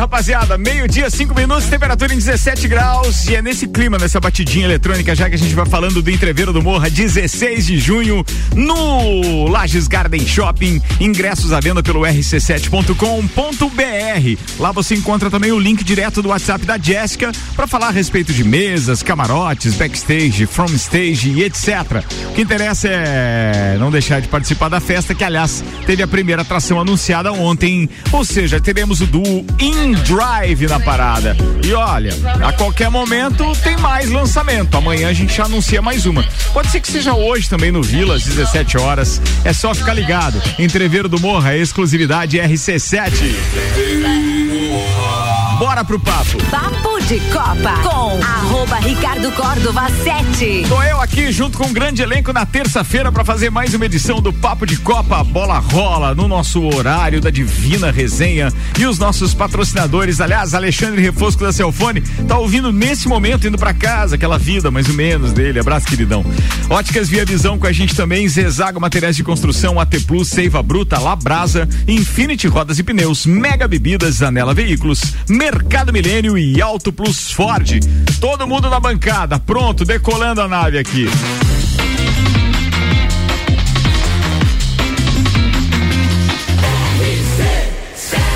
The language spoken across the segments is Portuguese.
rapaziada, meio-dia, cinco minutos, temperatura em 17 graus. E é nesse clima, nessa batidinha eletrônica, já que a gente vai falando do entreveiro do Morra, 16 de junho, no Lages Garden Shopping. Ingressos à venda pelo rc7.com.br. Lá você encontra também o link direto do WhatsApp da Jéssica para falar a respeito de mesas, camarotes, backstage, from stage e etc. O que interessa é não deixar de participar da festa, que aliás teve a primeira atração anunciada ontem. Ou seja, teremos o duo In Drive na parada. E olha, a qualquer momento tem mais lançamento. Amanhã a gente já anuncia mais uma. Pode ser que seja hoje também no Vila, às 17 horas. É só ficar ligado. Entreveiro do Morra, exclusividade RC7. Bora pro papo. Papo de Copa com arroba Ricardo Córdova 7. Tô eu aqui junto com um grande elenco na terça-feira para fazer mais uma edição do Papo de Copa. A bola rola no nosso horário da Divina Resenha e os nossos patrocinadores. Aliás, Alexandre Refosco da Celfone tá ouvindo nesse momento indo para casa, aquela vida mais ou menos dele. Abraço, queridão. Óticas Via Visão com a gente também. Zezago Materiais de Construção, AT Plus, Seiva Bruta, Labrasa, Infinity Rodas e Pneus, Mega Bebidas, Anela Veículos, Mercado Milênio e Auto Plus Ford. Todo mundo na bancada, pronto, decolando a nave aqui.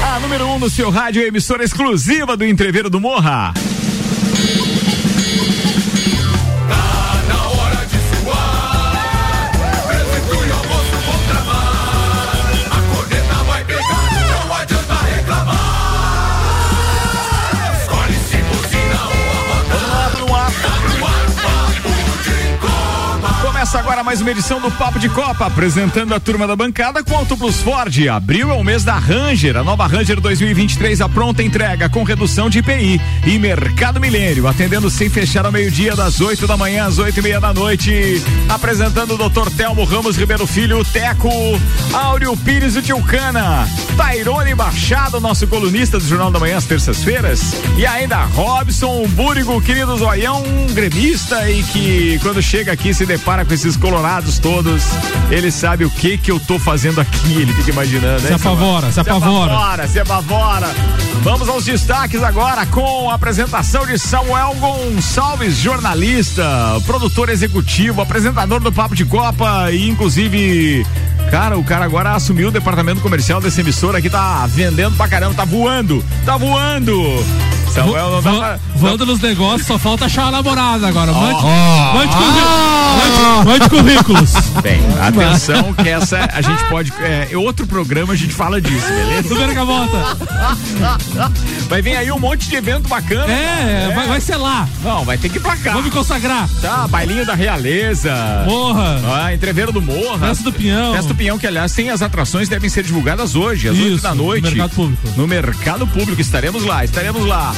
A número 1 um no seu rádio, emissora exclusiva do Entreveiro do Morra. Começa agora mais uma edição do Papo de Copa, apresentando a turma da bancada com Auto Plus Ford. Abril é o mês da Ranger, a nova Ranger 2023, a pronta entrega com redução de IPI. E Mercado Milênio, atendendo sem fechar ao meio-dia, das 8 da manhã às 8 e meia da noite. Apresentando o Dr. Telmo Ramos Ribeiro Filho, Teco, Áureo Pires, o Tilcana, Tairone Machado, nosso colunista do Jornal da Manhã às terças-feiras. E ainda Robson Búrigo, querido zoião, um gremista e que quando chega aqui se depara com esses colorados todos, ele sabe o que que eu tô fazendo aqui, ele fica imaginando, né? Se apavora, se apavora. Se apavora, se apavora. Vamos aos destaques agora com a apresentação de Samuel Gonçalves, jornalista, produtor executivo, apresentador do Papo de Copa e inclusive Cara, o cara agora assumiu o departamento comercial dessa emissora aqui, tá vendendo pra caramba, tá voando, tá voando. Samuel, não dá pra, Voando nos negócios, só falta achar a namorada agora. Mande, Oh. mande, mande- mande currículos. Bem, atenção que essa a gente pode. É, outro programa a gente fala disso, beleza? Do Bergamota. Vai vir aí um monte de evento bacana. É, Vai, vai ser lá. Não, vai ter que ir pra cá. Vamos me consagrar. Tá, bailinho da realeza. Morra. Ah, entreveiro do Morra. Festa do Pinhão. Festa do Pinhão, que aliás tem as atrações devem ser divulgadas hoje, às 8 Isso, da noite. no Mercado Público. No Mercado Público, estaremos lá, estaremos lá.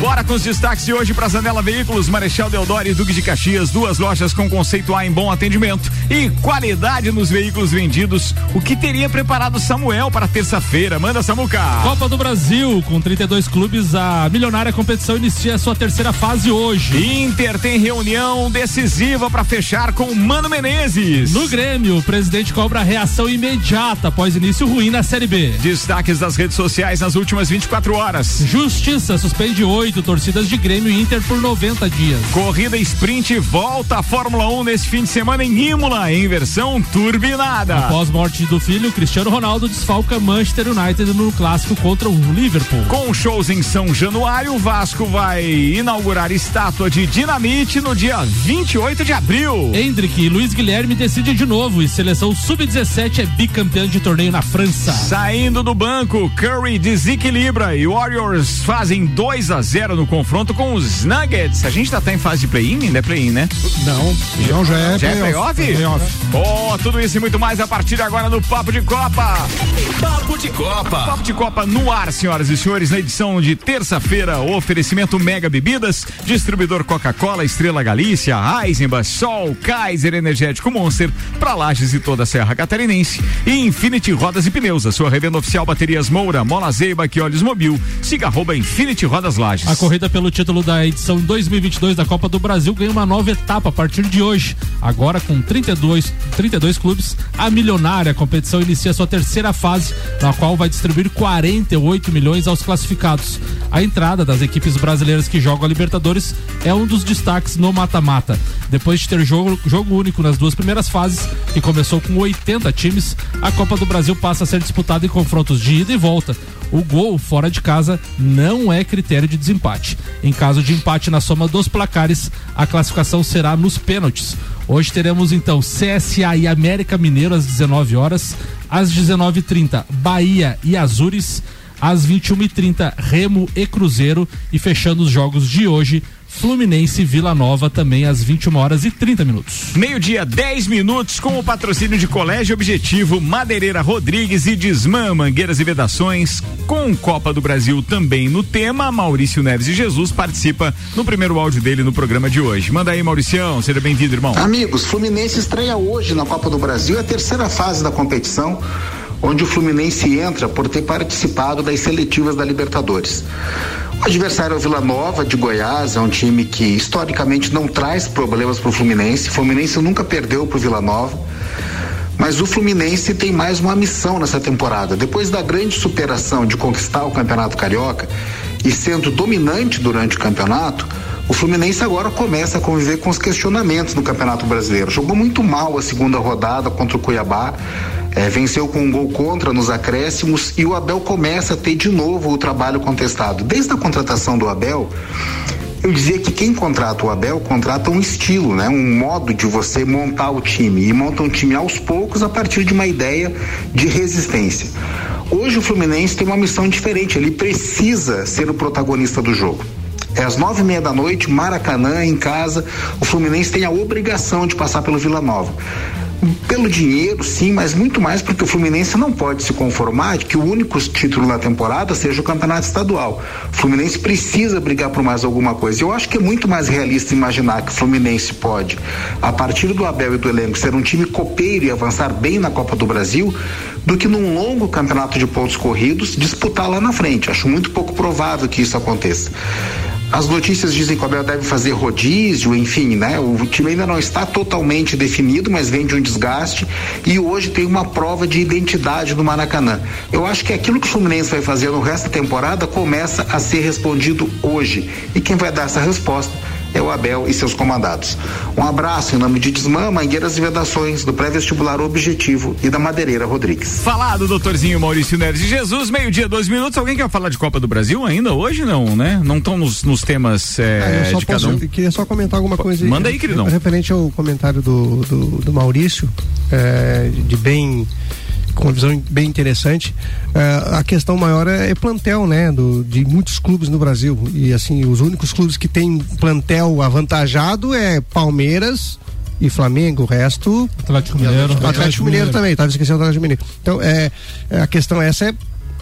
Bora com os destaques de hoje para Zanela Veículos, Marechal Deodoro e Duque de Caxias, duas lojas com conceito A em bom atendimento e qualidade nos veículos vendidos. O que teria preparado Samuel para terça-feira? Manda Samuca. Copa do Brasil, com 32 clubes, a milionária competição inicia a sua terceira fase hoje. Inter tem reunião decisiva para fechar com Mano Menezes. No Grêmio, o presidente cobra reação imediata após início ruim na Série B. Destaques das redes sociais nas últimas 24 horas. Justiça suspende oito torcidas de Grêmio e Inter por 90 dias. Corrida sprint volta à Fórmula 1 nesse fim de semana em Imola, em versão turbinada. Após morte do filho, Cristiano Ronaldo desfalca Manchester United no clássico contra o Liverpool. Com shows em São Januário, o Vasco vai inaugurar estátua de dinamite no dia 28 de abril. Hendrick e Luiz Guilherme decidem de novo e seleção sub-17 é bicampeã de torneio na França. Saindo do banco, Curry desequilibra e Warriors fazem 2 a 0 no confronto com os Nuggets. A gente tá, tá em fase de play-in? Ainda é play-in, né? Não, não já é Já é playoff? playoff. Oh, tudo isso e muito mais a partir de agora no Papo de Copa. Papo de Copa. Papo de Copa no ar, senhoras e senhores, na edição de terça-feira, oferecimento Mega Bebidas, distribuidor Coca-Cola, Estrela Galícia, Eisenbach, Sol, Kaiser Energético Monster, pra Lages e toda a Serra Catarinense e Infinity Rodas e Pneus, a sua revenda oficial Baterias Moura, Mola Zeiba, que olhos mobil, siga arroba Infinity Rodas das. A corrida pelo título da edição 2022 da Copa do Brasil ganha uma nova etapa a partir de hoje. Agora com 32, 32 clubes, a milionária competição inicia sua terceira fase, na qual vai distribuir 48 milhões aos classificados. A entrada das equipes brasileiras que jogam a Libertadores é um dos destaques no mata-mata. Depois de ter jogo, jogo único nas duas primeiras fases, que começou com 80 times, a Copa do Brasil passa a ser disputada em confrontos de ida e volta. O gol fora de casa não é critério de desempate. Em caso de empate na soma dos placares, a classificação será nos pênaltis. Hoje teremos então CSA e América Mineiro às 19 horas, às 19h30 Bahia e Azures, às 21h30 Remo e Cruzeiro e fechando os jogos de hoje Fluminense Vila Nova também às 21 horas e 30 minutos. Meio-dia, 10 minutos, com o patrocínio de Colégio Objetivo, Madeireira Rodrigues e Desmã, Mangueiras e Vedações, com Copa do Brasil também no tema. Maurício Neves e Jesus participa no primeiro áudio dele no programa de hoje. Manda aí, Mauricião, seja bem-vindo, irmão. Amigos, Fluminense estreia hoje na Copa do Brasil, é a terceira fase da competição onde o Fluminense entra por ter participado das seletivas da Libertadores. O adversário é o Vila Nova de Goiás, é um time que historicamente não traz problemas para o Fluminense. O Fluminense nunca perdeu para o Vila Nova. Mas o Fluminense tem mais uma missão nessa temporada. Depois da grande superação de conquistar o Campeonato Carioca e sendo dominante durante o campeonato, o Fluminense agora começa a conviver com os questionamentos no Campeonato Brasileiro. Jogou muito mal a segunda rodada contra o Cuiabá é, venceu com um gol contra nos acréscimos e o Abel começa a ter de novo o trabalho contestado. Desde a contratação do Abel, eu dizia que quem contrata o Abel contrata um estilo, né? Um modo de você montar o time e monta um time aos poucos a partir de uma ideia de resistência. Hoje o Fluminense tem uma missão diferente, ele precisa ser o protagonista do jogo. É às nove e meia da noite, Maracanã, em casa. O Fluminense tem a obrigação de passar pelo Vila Nova pelo dinheiro, sim, mas muito mais porque o Fluminense não pode se conformar de que o único título na temporada seja o campeonato estadual. O Fluminense precisa brigar por mais alguma coisa. Eu acho que é muito mais realista imaginar que o Fluminense pode, a partir do Abel e do elenco, ser um time copeiro e avançar bem na Copa do Brasil, do que num longo campeonato de pontos corridos disputar lá na frente. Acho muito pouco provável que isso aconteça. As notícias dizem que o Abel deve fazer rodízio, enfim, né? O time ainda não está totalmente definido, mas vem de um desgaste e hoje tem uma prova de identidade no Maracanã. Eu acho que aquilo que o Fluminense vai fazer no resto da temporada começa a ser respondido hoje. E quem vai dar essa resposta é o Abel e seus comandados. Um abraço em nome de Desmã, Mangueiras e Vedações, do pré-vestibular Objetivo e da Madeireira Rodrigues. Falado, doutorzinho Maurício Neres de Jesus, meio-dia, dois minutos. Alguém quer falar de Copa do Brasil ainda hoje? Não, né? Não estão nos, nos, temas é, é, de cada um. queria só comentar alguma coisa aí. Manda aí, queridão. Referente ao comentário do, do, do Maurício, é, de bem com uma visão bem interessante. Uh, a questão maior é, é, plantel, né? Do, de muitos clubes no Brasil. E assim, os únicos clubes que têm plantel avantajado é Palmeiras e Flamengo, o resto. Atlético Mineiro. Atlético, Atlético Mineiro, Mineiro também, estava esquecendo o Atlético Mineiro. Então, é, a questão essa é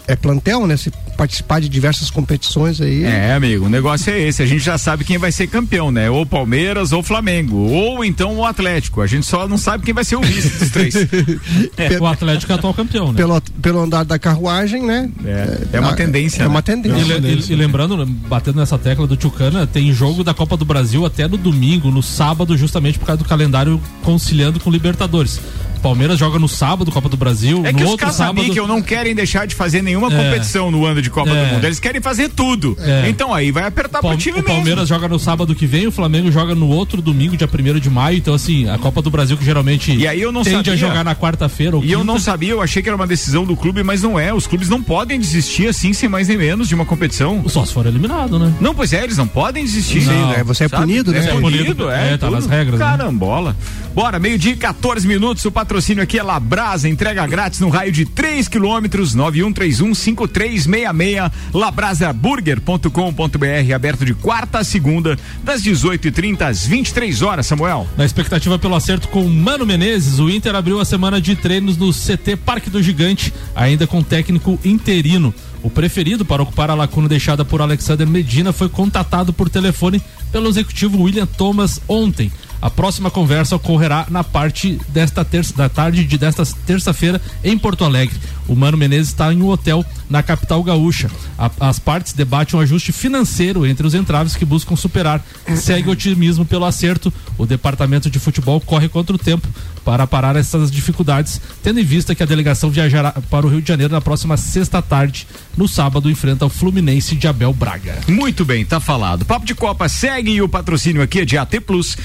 é plantel, né? Se participar de diversas competições aí. É, amigo, o negócio é esse. A gente já sabe quem vai ser campeão, né? Ou Palmeiras ou Flamengo. Ou então o Atlético. A gente só não sabe quem vai ser o vice dos três. é. O Atlético é atual campeão, né? Pelo, pelo andar da carruagem, né? É, é uma tendência. É né? uma tendência. E, e, e, lembrando, batendo nessa tecla do Tchucana, tem jogo da Copa do Brasil até no domingo, no sábado, justamente por causa do calendário conciliando com Libertadores. Palmeiras joga no sábado, Copa do Brasil. É no que os outro sábado não querem deixar de fazer nenhuma é. competição no ano de Copa é. do Mundo. Eles querem fazer tudo. É. Então aí vai apertar Pal pro time o mesmo. O Palmeiras joga no sábado que vem, o Flamengo joga no outro domingo, dia 1 de maio. Então, assim, a Copa do Brasil que geralmente e aí eu não tende sabia. a jogar na quarta-feira. E quinta. eu não sabia, eu achei que era uma decisão do clube, mas não é. Os clubes não podem desistir assim, sem mais nem menos, de uma competição. Só se for eliminado, né? Não, pois é, eles não podem desistir. Não. Né? Você é Sabe? punido, né? É punido, é. é tá nas regras. Né? Carambola. Né? Bora, meio-dia 14 minutos. O patrocínio aqui é Labrasa, entrega grátis no raio de 3 quilômetros, 91315366, labrasaburger.com.br, aberto de quarta a segunda, das 18h30 às 23 horas, Samuel. Na expectativa pelo acerto com Mano Menezes, o Inter abriu a semana de treinos no CT Parque do Gigante, ainda com técnico interino. O preferido para ocupar a lacuna deixada por Alexander Medina foi contatado por telefone pelo executivo William Thomas ontem. A próxima conversa ocorrerá na parte desta terça da tarde de desta terça-feira em Porto Alegre. O Mano Menezes está em um hotel na capital gaúcha. A, as partes debatem um ajuste financeiro entre os entraves que buscam superar. Segue otimismo pelo acerto. O departamento de futebol corre contra o tempo para parar essas dificuldades, tendo em vista que a delegação viajará para o Rio de Janeiro na próxima sexta tarde. No sábado, enfrenta o Fluminense de Abel Braga. Muito bem, tá falado. Papo de Copa segue e o patrocínio aqui é de AT Plus.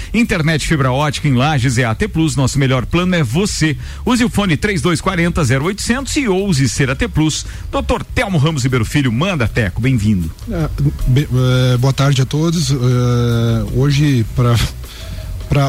Internet fibra ótica em Lages é AT Plus. Nosso melhor plano é você. Use o fone 3240 0800 e ouse ser AT Plus. Doutor Telmo Ramos Ribeiro Filho, manda Teco, bem-vindo. É, é, boa tarde a todos. É, hoje, para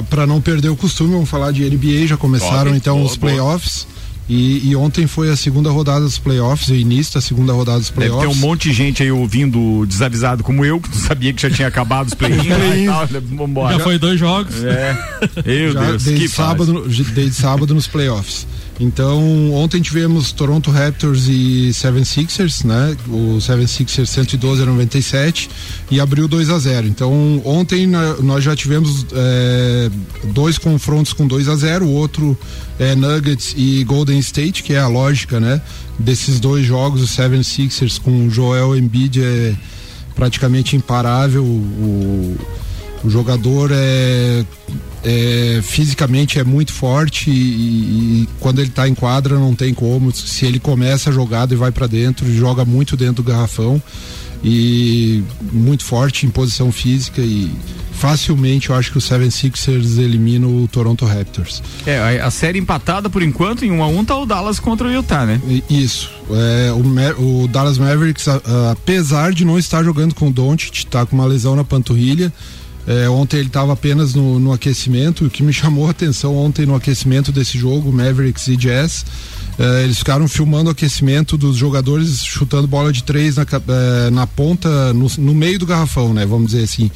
para não perder o costume, vamos falar de NBA. Já começaram Top, então boa, os playoffs. E, e ontem foi a segunda rodada dos playoffs, o início da segunda rodada dos Deve ter playoffs. um monte de gente aí ouvindo desavisado como eu, que não sabia que já tinha acabado os play-ins. e tal. Vambora. Já foi dois jogos. É. Meu já Deus, desde que sábado, desde sábado nos playoffs. Então, ontem tivemos Toronto Raptors e 76ers, né? O 76ers 112 a 97 e abriu 2 a 0. Então, ontem nós já tivemos é, dois confrontos com 2 a 0, o outro é Nuggets e Golden State, que é a lógica, né? Desses dois jogos, o 76ers com Joel Embiid é praticamente imparável. O, o jogador é, é, fisicamente é muito forte e, e quando ele está em quadra não tem como. Se ele começa a jogada e vai para dentro, joga muito dentro do garrafão e muito forte em posição física e facilmente eu acho que o 76ers elimina o Toronto Raptors. É, a, série empatada por enquanto, em 1 um a 1 um, tá o Dallas contra o Utah, né? Isso. É, o, o Dallas Mavericks, a- a- apesar de não estar jogando com o Doncic, tá com uma lesão na panturrilha. É, ontem ele estava apenas no, no aquecimento. O que me chamou a atenção ontem no aquecimento desse jogo, Mavericks e Jazz, é, eles ficaram filmando o aquecimento dos jogadores chutando bola de três na, é, na ponta, no, no meio do garrafão, né? Vamos dizer assim.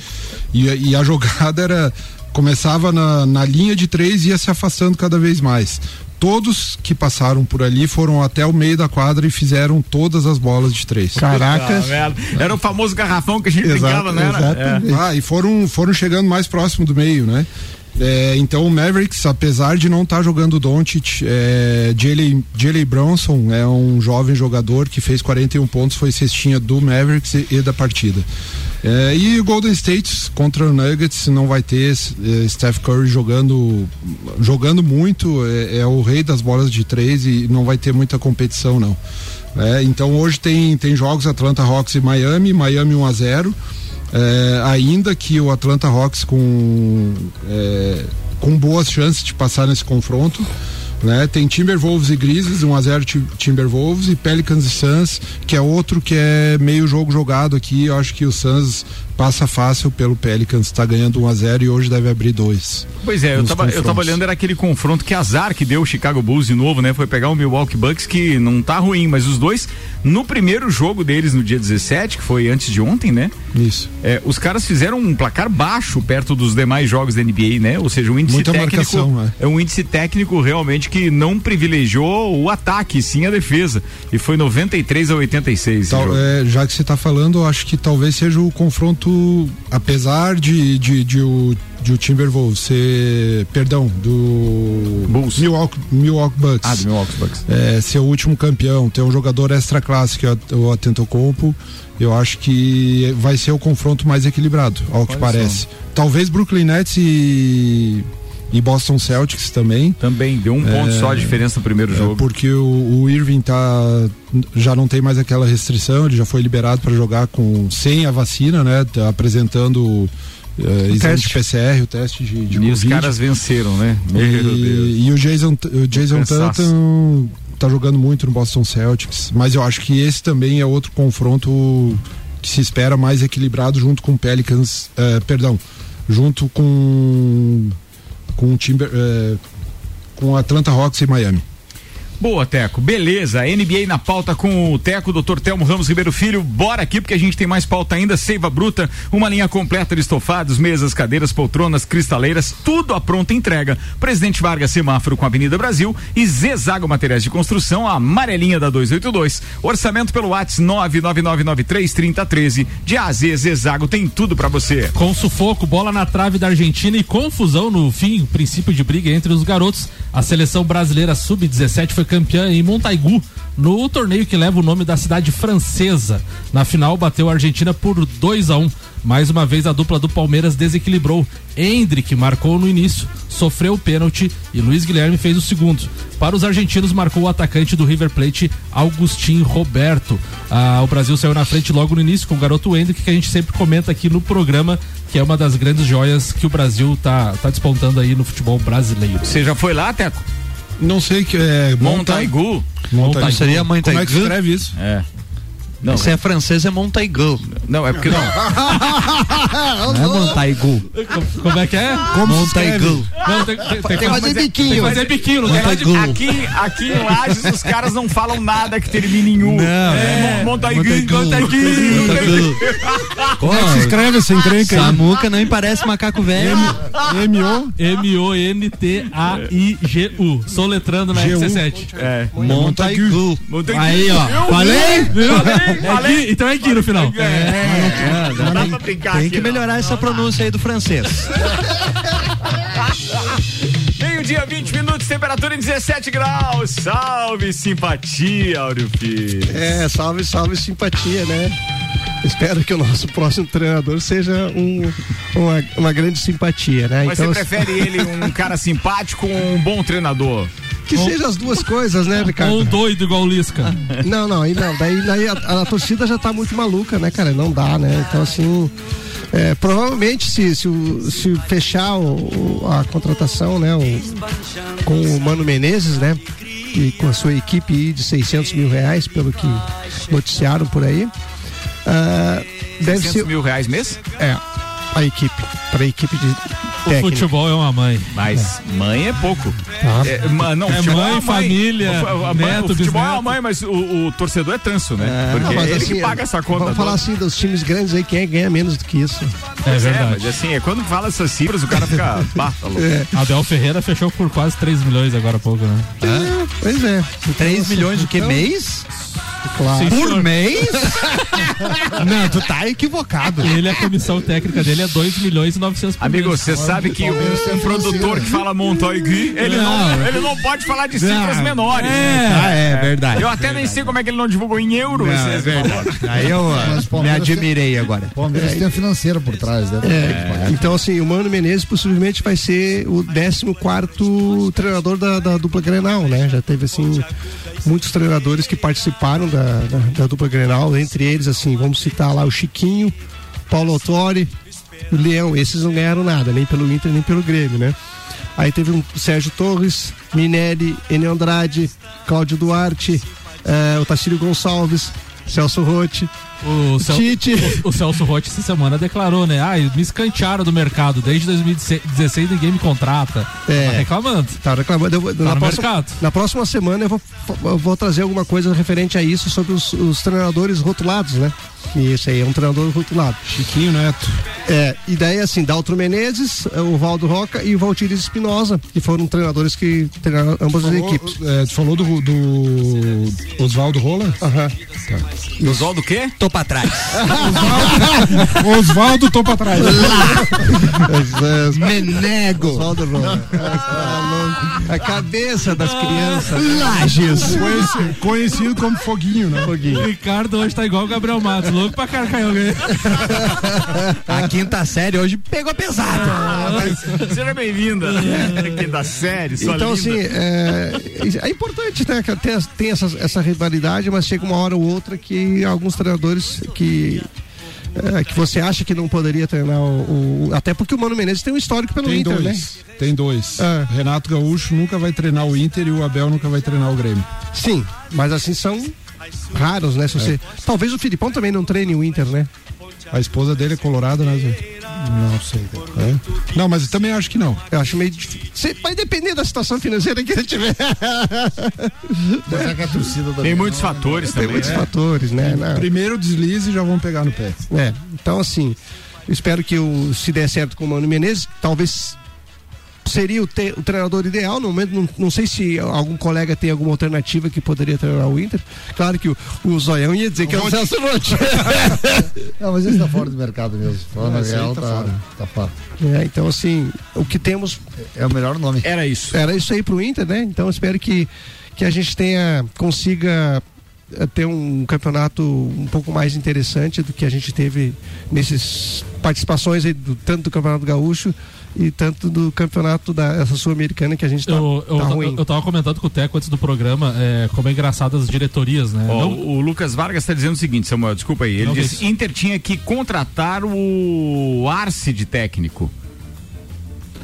E, e a jogada era começava na, na linha de três e ia se afastando cada vez mais. Todos que passaram por ali foram até o meio da quadra e fizeram todas as bolas de três. Caracas. Ah. Era o famoso garrafão que a gente brincava, né? Ah, e foram, foram chegando mais próximo do meio, né? É, então o Mavericks, apesar de não estar jogando o Doncic, é, Jalen Jalen Bronson é um jovem jogador que fez 41 pontos, foi cestinha do Mavericks e, e da partida. É, e o Golden State contra o Nuggets não vai ter é, Steph Curry jogando jogando muito, é, é o rei das bolas de três e não vai ter muita competição não. É, então hoje tem, tem jogos Atlanta Hawks e Miami, Miami 1 a 0 é, ainda que o Atlanta Hawks com, é, com boas chances de passar nesse confronto. Né? Tem Timberwolves e Grizzlies, 1x0 Ti- Timberwolves e Pelicans e Suns, que é outro que é meio jogo jogado aqui. Eu acho que o Suns passa fácil pelo Pelicans, está ganhando 1x0 e hoje deve abrir dois. Pois é, eu tava, eu tava olhando, era aquele confronto que azar que deu o Chicago Bulls de novo, né? Foi pegar o Milwaukee Bucks, que não tá ruim, mas os dois, no primeiro jogo deles no dia 17, que foi antes de ontem, né? Isso. É, os caras fizeram um placar baixo perto dos demais jogos da NBA, né? Ou seja, um índice Muita técnico. marcação, né? É um índice técnico realmente que não privilegiou o ataque, sim a defesa. E foi 93 a 86. esse Tal- é, já que você está falando, eu acho que talvez seja o confronto, apesar de, de, de o, de o Timberwolves ser, perdão, do Bulls. Milwaukee, Milwaukee Bucks. Ah, do Milwaukee Bucks. é, ser o último campeão, ter um jogador extra classe que é o Atentocompo, eu acho que vai ser o confronto mais equilibrado, ao que parece. Talvez Brooklyn Nets e, e Boston Celtics também. Também deu um ponto só a diferença no primeiro É, jogo. porque o, o Irving tá já não tem mais aquela restrição, ele já foi liberado para jogar com sem a vacina, né? Tá apresentando eh, exame teste. de PCR, o teste de, de E os Covid. caras venceram, né? E, e o Jason, o Jason. Tatum tá jogando muito no Boston Celtics, mas eu acho que esse também é outro confronto que se espera mais equilibrado junto com Pelicans, eh, perdão, junto com com o Timber, eh, com Atlanta Hawks e Miami. Boa, Teco. Beleza. NBA na pauta com o Teco, Dr. Telmo Ramos Ribeiro Filho. Bora aqui porque a gente tem mais pauta ainda. Seiva Bruta, uma linha completa de estofados, mesas, cadeiras, poltronas, cristaleiras, tudo à pronta entrega. Presidente Vargas Semáforo com a Avenida Brasil e Zezago Materiais de Construção, a amarelinha da 282. Orçamento pelo WhatsApp 999933013. De AZ Zezago tem tudo para você. Com sufoco, bola na trave da Argentina e confusão no fim, princípio de briga entre os garotos, a seleção brasileira sub-17 foi campeã em Montaigu, no torneio que leva o nome da cidade francesa. Na final, bateu a Argentina por 2 a 1 um. Mais uma vez, a dupla do Palmeiras desequilibrou. Hendrick marcou no início, sofreu o pênalti e Luiz Guilherme fez o segundo. Para os argentinos, marcou o atacante do River Plate, Augustin Roberto. Ah, o Brasil saiu na frente logo no início com o garoto Hendrick, que a gente sempre comenta aqui no programa, que é uma das grandes joias que o Brasil tá, tá despontando aí no futebol brasileiro. Você já foi lá, Teco? Não sei que é. Montaigu. Montaigu. Seria Montaigu? Como é que escreve isso? É. Não, Se é francês é Montaigu. não, é porque não. Não é Montaigu. Como é que é? Como Montaigu. Não, tem, tem, tem, que fazer tem biquinho. que fazer biquinho, tem Montaigu. Aqui, aqui em Lages os caras não falam nada que termine em U. Não, é. Montaigu, Montaigu. Montaigu. Como é que se escreve essa encrenca aí? Samuca nem parece macaco velho. M-O? M-O-N-T-A-I-G-U. Soletrando na G1. RC7. É. Montaigu. Montaigu. Aí, ó. Eu Falei? Falei, É aqui, então é aqui no final. É, não dá pra brincar Tem aqui, que não. melhorar essa pronúncia aí do francês. Meio-dia, 20 minutos, temperatura em 17 graus. Salve, simpatia, Áureo. É, salve, salve simpatia, né? Espero que o nosso próximo treinador seja um, uma, uma grande simpatia, né? Mas então, você prefere ele um cara simpático ou um bom treinador? Que seja as duas coisas, né, Ou um Ricardo? doido igual o Lisca. Não, não, aí não. Daí, daí a, a torcida já tá muito maluca, né, cara? Não dá, né? Então, assim. é, provavelmente, se, se, se fechar o- a contratação, né, o- com o Mano Menezes, né, e com a sua equipe aí de 600 mil reais, pelo que noticiaram por aí, ah, deve 600 ser mil reais mês? é, a equipe, para a equipe de O técnica. futebol é uma mãe. Mas mãe é pouco. Tá. É, ma- não, É futebol mãe, a família, O, a mãe- neto, o futebol é a bisneto. mãe, mas o, o torcedor é tanso, né? Porque Não, mas é ele assim, que paga essa conta. Vamos falar assim dos times grandes aí, quem é ganha menos do que isso? É Pois é, verdade. mas assim, é quando fala essas cifras, o cara fica. Bah, tá louco. Abel Ferreira fechou por quase 3 milhões agora há pouco, né? É, pois é. 3 milhões do que Então, mês? Claro. Sim, Por senhor. mês? Não, tu tá equivocado. Ele, a comissão técnica dele é 2 milhões e 900 por Amigo, mês. você sabe que um, um produtor que fala Montaigui, ele não, ele não pode falar de cifras menores. Ah, é verdade. Eu até nem sei como é que ele não divulgou em euro. Não, é verdade. Aí eu ah, me admirei agora. Palmeiras tem a financeira por trás, né? É, então, assim, o Mano Menezes possivelmente vai ser o 14 treinador da, da dupla Grenal, né? Já teve, assim, muitos treinadores que participaram da, da, da dupla Grenal, entre eles, assim, vamos citar lá o Chiquinho, Paulo Autori, o Leão. Esses não ganharam nada, nem pelo Inter, nem pelo Grêmio, né? Aí teve um Sérgio Torres, Minelli, Enio Andrade, Cláudio Duarte, eh, o Tacílio Gonçalves, Celso Rotti, O, Cel- Tite. o, o Celso Rotti essa semana declarou, né? Ah, me escantearam do mercado. Desde 2016 ninguém me contrata. É. Tá reclamando. Tá reclamando. Eu Tá na, no próxima, mercado. na próxima semana eu vou, eu vou trazer alguma coisa referente a isso sobre os, os treinadores rotulados, né? E esse aí é um treinador rotulado. Chiquinho Neto. É, e daí assim, Daltro Menezes, o Valdo Roca e o Valtiris Espinosa, que foram treinadores que treinaram ambas as equipes. É, tu falou do, do Oswaldo Rola? Aham. Oswaldo o quê? Tô pra trás. Oswaldo, tô pra trás. Menego. Oswaldo Roca. A cabeça das crianças. Lages. Conheci- conhecido como Foguinho, né? O Ricardo hoje tá igual o Gabriel Matos, louco pra carcar alguém. A quinta série hoje pegou pesado. Seja bem-vinda. Quinta série, sua Então, linda. assim, é, é importante, né? que Tem, tem essa, essa rivalidade, mas chega uma hora ou outra que alguns treinadores que. é, que você acha que não poderia treinar o, o- Até porque o Mano Menezes tem um histórico pelo Tem Inter, né? dois. Tem dois. Ah. Renato Gaúcho nunca vai treinar o Inter e o Abel nunca vai treinar o Grêmio. Sim, mas assim são raros, né? Se você... Talvez o Filipão também não treine o Inter, né? A esposa dele é colorada, né, Zé? Não sei. É? Não, mas eu também acho que não. Eu acho meio difícil. Vai depender da situação financeira que ele tiver. Mas é que a torcida Tem muitos fatores Tem também. muitos né? fatores, né? Não. Primeiro deslize e já vão pegar no pé. É, então assim, eu espero que o, se der certo com o Mano Menezes, talvez seria o, te- o treinador ideal. No momento, não, não sei se algum colega tem alguma alternativa que poderia treinar o Inter. Claro que o, o Zoião ia dizer que é o Celso Rotti. Não, mas esse tá fora do mercado mesmo. Falando Não, a esse aí real, tá tá, fora. tá fora. É, então assim, o que temos É o melhor nome. Era isso. era isso aí pro Inter, né? Então espero que, que a gente tenha, consiga eh, ter um campeonato um pouco mais interessante do que a gente teve nesses participações aí do, tanto do Campeonato Gaúcho e tanto do campeonato da essa sul-americana que a gente tá, Eu, eu, tá eu, ruim. eu tava comentando com o Teco antes do programa é, como é engraçado as diretorias, né? Ó, Não- o Lucas Vargas está dizendo o seguinte, Samuel, desculpa aí. Ele Não, disse. Inter tinha que contratar o Arce de técnico.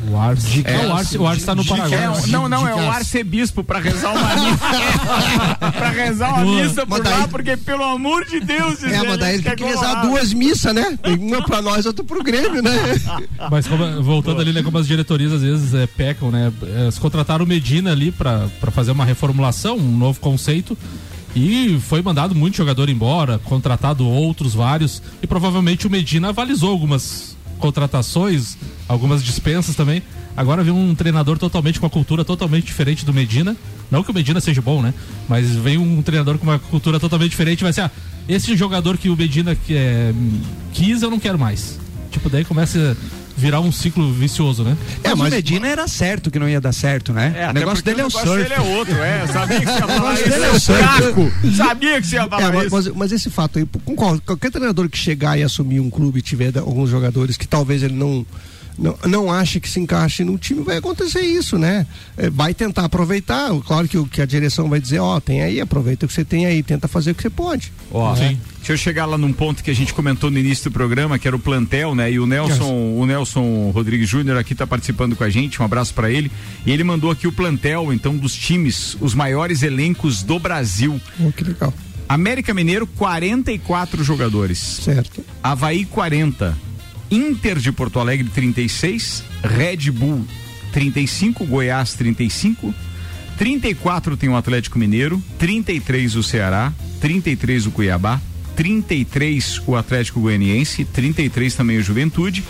O Arce. É. Não, o Arce, o Arce tá no Paraguai. É, não, não, é o arcebispo pra rezar uma missa. pra rezar uma Boa. missa por daí- lá, porque pelo amor de Deus, É, mas daí ele tem que rezar duas missas, né? Tem uma pra nós, outra pro Grêmio, né? Mas como- voltando ali, né, como as diretorias às vezes é, pecam, né? Eles contrataram o Medina ali pra pra fazer uma reformulação, um novo conceito. E foi mandado muito jogador embora, contratado outros vários. E provavelmente o Medina avalizou algumas contratações, algumas dispensas também. Agora vem um treinador totalmente com a cultura totalmente diferente do Medina. Não que o Medina seja bom, né? Mas vem um treinador com uma cultura totalmente diferente e vai ser, ah, esse jogador que o Medina que, é, quis, eu não quero mais. Tipo, daí começa a virar um ciclo vicioso, né? É, mas, o Medina era certo que não ia dar certo, né? É, o negócio dele é o negócio surf. dele é outro, é. Sabia que você ia falar negócio dele é o isso. surf. Caco, sabia que você ia falar É, mas, isso. mas- mas esse fato aí, com qual- qualquer treinador que chegar e assumir um clube e tiver alguns jogadores que talvez ele não. Não, não ache que se encaixe no time, vai acontecer isso, né? É, vai tentar aproveitar. Claro que, que a direção vai dizer: Ó, tem aí, aproveita o que você tem aí, tenta fazer o que você pode. Ó, Sim. deixa eu chegar lá num ponto que a gente comentou no início do programa, que era o plantel, né? E o Nelson, o Nelson Rodrigues Júnior aqui tá participando com a gente, um abraço pra ele. E ele mandou aqui o plantel, então, dos times, os maiores elencos do Brasil. Oh, que legal. América Mineiro, 44 jogadores. Certo. Havaí 40, Inter de Porto Alegre 36, Red Bull 35, Goiás 35, 34 tem o Atlético Mineiro, 33 o Ceará, 33 o Cuiabá, 33 o Atlético Goianiense, 33 também o Juventude.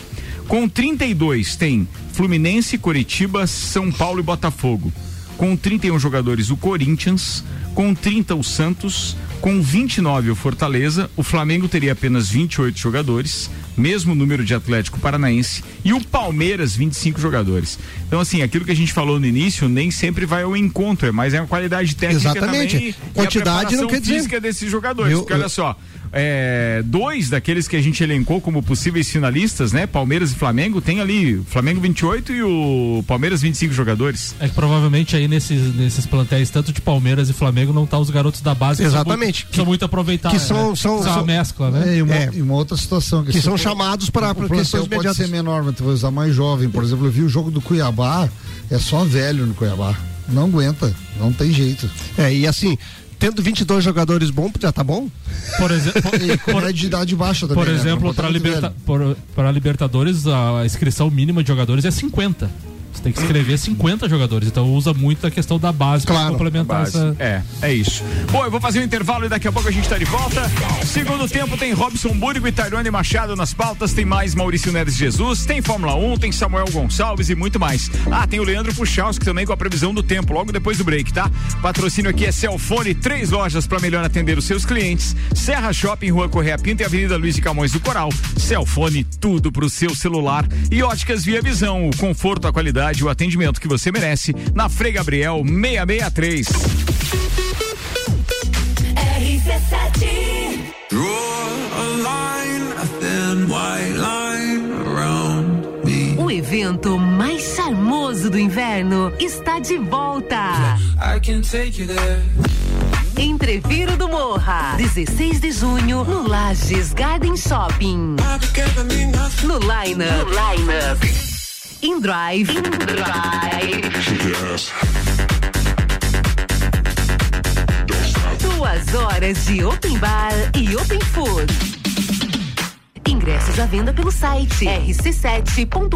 Com 32 tem Fluminense, Coritiba, São Paulo e Botafogo. Com 31 jogadores o Corinthians, com 30 o Santos, com 29 o Fortaleza, o Flamengo teria apenas 28 jogadores, mesmo número de Atlético Paranaense, e o Palmeiras 25 jogadores. Então assim, aquilo que a gente falou no início nem sempre vai ao encontro, é mais é a qualidade técnica Exatamente. também Quantidade e a não quer dizer- física desses jogadores, Eu- porque eu- olha só, é, dois daqueles que a gente elencou como possíveis finalistas, né? Palmeiras e Flamengo, tem ali o Flamengo 28 e o Palmeiras 25 jogadores. É que provavelmente aí nesses, nesses plantéis, tanto de Palmeiras e Flamengo, não tá os garotos da base. que são Exatamente. muito- Que são muito aproveitados. que são- né? são- uma são- mescla, né? É, e, uma, É. e uma outra situação. Que se são chamados para questões pode imediatas. ser menor, mas tu vai usar mais jovem. Por exemplo, eu vi o jogo do Cuiabá, é só velho no Cuiabá. Não aguenta, não tem jeito. É, e assim, tendo 22 jogadores bons, já tá bom? Por exemplo, com é de idade baixa também. por né? exemplo pode para liberta, por- Libertadores, a inscrição mínima de jogadores é 50. Você tem que escrever 50 jogadores. Então usa muito a questão da base para Claro, complementar Base. essa. É, é isso. Bom, eu vou fazer um intervalo e daqui a pouco a gente tá de volta. Segundo tempo tem Robson Burgo e Tairone Machado nas pautas, tem mais Maurício Neres Jesus, tem Fórmula 1, tem Samuel Gonçalves e muito mais. Ah, tem o Leandro Puchalski também com a previsão do tempo, logo depois do break, tá? Patrocínio aqui é Celfone, três lojas para melhor atender os seus clientes. Serra Shopping, Rua Correia Pinto e Avenida Luiz de Camões do Coral. Celfone, tudo pro seu celular. E Óticas Via Visão, o conforto, a qualidade e o atendimento que você merece. Na Frei Gabriel 663. O evento mais charmoso do inverno está de volta. Entreviro do Morra, 16 de junho, no Lages Garden Shopping. No Line Up. No Line Up. In Drive. In Drive. Duas horas de open bar e open food. Ingressos à venda pelo site rc7.com.br.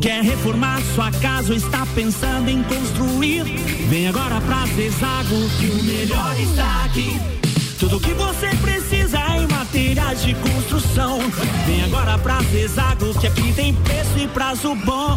Quer reformar sua casa ou está pensando em construir? Vem agora pra Zezago que o melhor está aqui. Tudo que você precisa materiais de construção. Vem agora pra Zezago que aqui tem preço e prazo bom.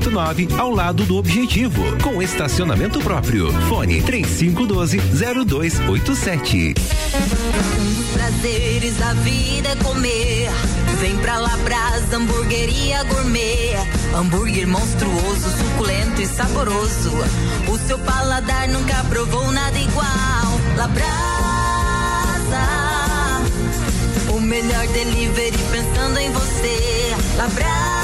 789 ao lado do Objetivo. Com estacionamento próprio. Fone 3512 0287. Um dos prazeres da vida é comer. Vem pra Labrasa, hamburgueria gourmet. Hambúrguer monstruoso, suculento e saboroso. O seu paladar nunca provou nada igual. Labrasa, o melhor delivery pensando em você. Labrasa,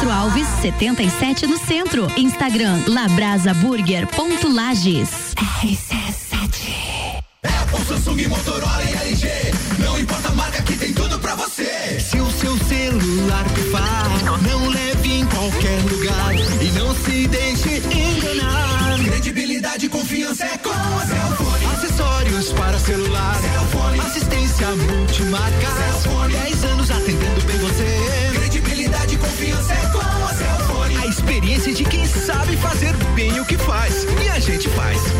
Castro Alves, 77 no centro. Instagram labrasaburger.lages. Apple, Samsung, Motorola e LG. Não importa a marca que tem tudo pra você. Se o seu celular pifar, não leve em qualquer lugar e não se deixe enganar. Credibilidade e confiança é com a Cellfone. Acessórios para celular, Cellfone. assistência multimarca, Cellfone. 10 anos atendendo fazer bem o que faz e a gente faz.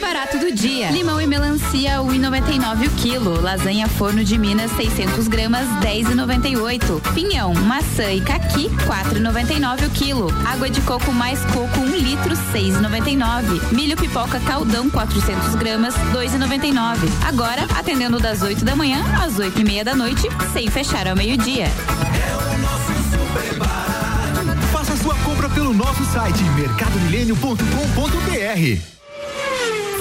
barato do dia. Limão e melancia 1,99 o quilo. Lasanha forno de Minas 600 gramas 10,98. Pinhão, maçã e caqui 4,99 o quilo. Água de coco mais coco 1 litro 6,99. Milho pipoca caldão 400 gramas 2,99. Agora atendendo das 8 da manhã às 8 e meia da noite sem fechar ao meio dia. Faça sua compra pelo nosso site mercadomilênio.com.br.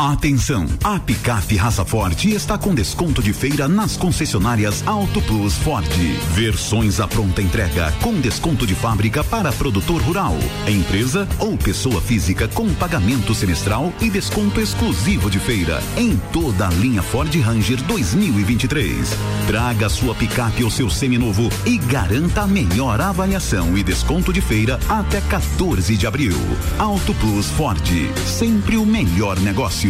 Atenção! A picape raça forte está com desconto de feira nas concessionárias Auto Plus Ford. Versões à pronta entrega com desconto de fábrica para produtor rural, empresa ou pessoa física com pagamento semestral e desconto exclusivo de feira em toda a linha Ford Ranger 2023. Traga sua picape ou seu seminovo e garanta a melhor avaliação e desconto de feira até 14 de abril. Auto Plus Ford, sempre o melhor negócio.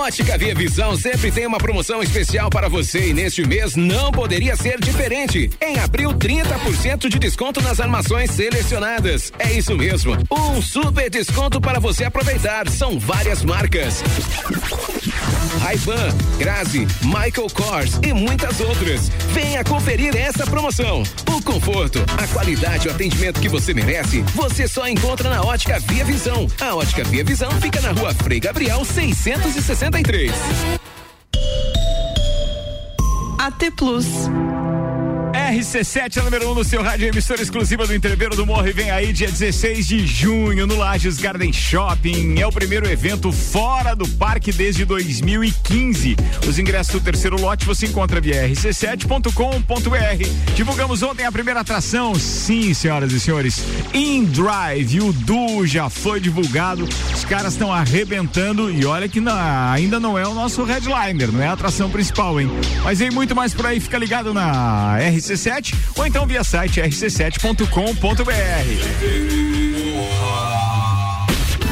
Ótica Via Visão sempre tem uma promoção especial para você e neste mês não poderia ser diferente. Em abril, 30% de desconto nas armações selecionadas. É isso mesmo. Um super desconto para você aproveitar. São várias marcas. Ray-Ban, Grazi, Michael Kors e muitas outras. Venha conferir essa promoção. O conforto, a qualidade e o atendimento que você merece, você só encontra na Ótica Via Visão. A Ótica Via Visão fica na rua Frei Gabriel 663. AT Plus. RC7 é número 1 um no seu rádio, emissora exclusiva do Entreveiro do Morro. E vem aí dia 16 de junho no Lages Garden Shopping. É o primeiro evento fora do parque desde 2015. Os ingressos do terceiro lote você encontra via rc7.com.br. Divulgamos ontem a primeira atração. Sim, senhoras e senhores. In Drive. O Du já foi divulgado. Os caras estão arrebentando. E olha que na, ainda não é o nosso headliner, não é a atração principal, hein? Mas vem muito mais por aí. Fica ligado na RC7 ou então via site rc7.com.br.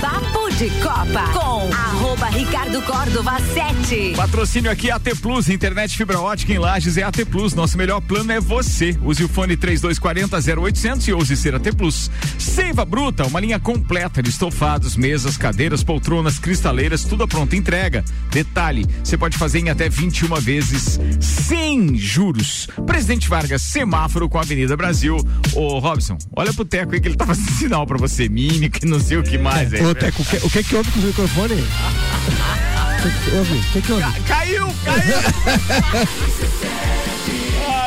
Papo de Copa com arroba Ricardo Córdova 7. Patrocínio aqui AT Plus, internet fibra ótica em Lages é AT Plus. Nosso melhor plano é você. Use o fone 3240 0800 e ouse ser AT Plus. Seiva Bruta, uma linha completa de estofados, mesas, cadeiras, poltronas, cristaleiras, tudo a pronta entrega. Detalhe, você pode fazer em até 21 vezes sem juros. Presidente Vargas, semáforo com a Avenida Brasil. Ô Robson, olha pro Teco aí que ele tá fazendo sinal pra você, mímica e não sei o que mais. Ô, Teco, o que, o que que houve com o microfone? O que que houve? O que que houve? Caiu, caiu!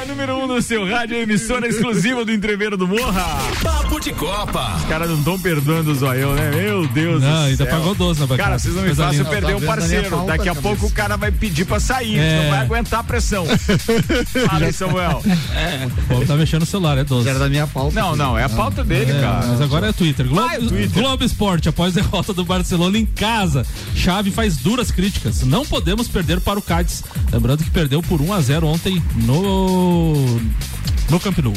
Ah, número 1 um no seu rádio, emissora exclusiva do Entreveiro do Morra. Papo de Copa. Os caras não estão perdoando o zoião, né? Meu Deus Não, do ainda céu. pagou 12 na bancada. Cara, vocês não me façam linda. perder Tá um parceiro. Daqui a cabeça. pouco o cara vai pedir pra sair, É. não vai aguentar a pressão. Fala aí, Samuel. O povo tá mexendo no celular, é 12. Era da minha pauta. Não, não, é a pauta dele, É, cara. Mas agora é Twitter. Globo, Vai, Twitter. Globo Esporte, após derrota do Barcelona em casa, Xavi faz duras críticas. Não podemos perder para o Cádiz. Lembrando que perdeu por 1 a 0 ontem no no Camp Nou.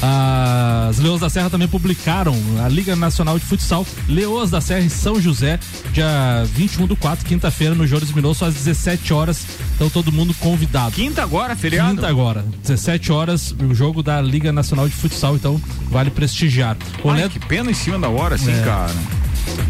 As Leões da Serra também publicaram a Liga Nacional de Futsal Leões da Serra em São José, dia 21 do 4, quinta-feira, no Jones Minosso, às 17 horas. Então todo mundo convidado. Quinta agora, feriado? Quinta agora, 17 horas, o jogo da Liga Nacional de Futsal, então vale prestigiar. Olé, Ai, que pena em cima da hora, assim, É. cara.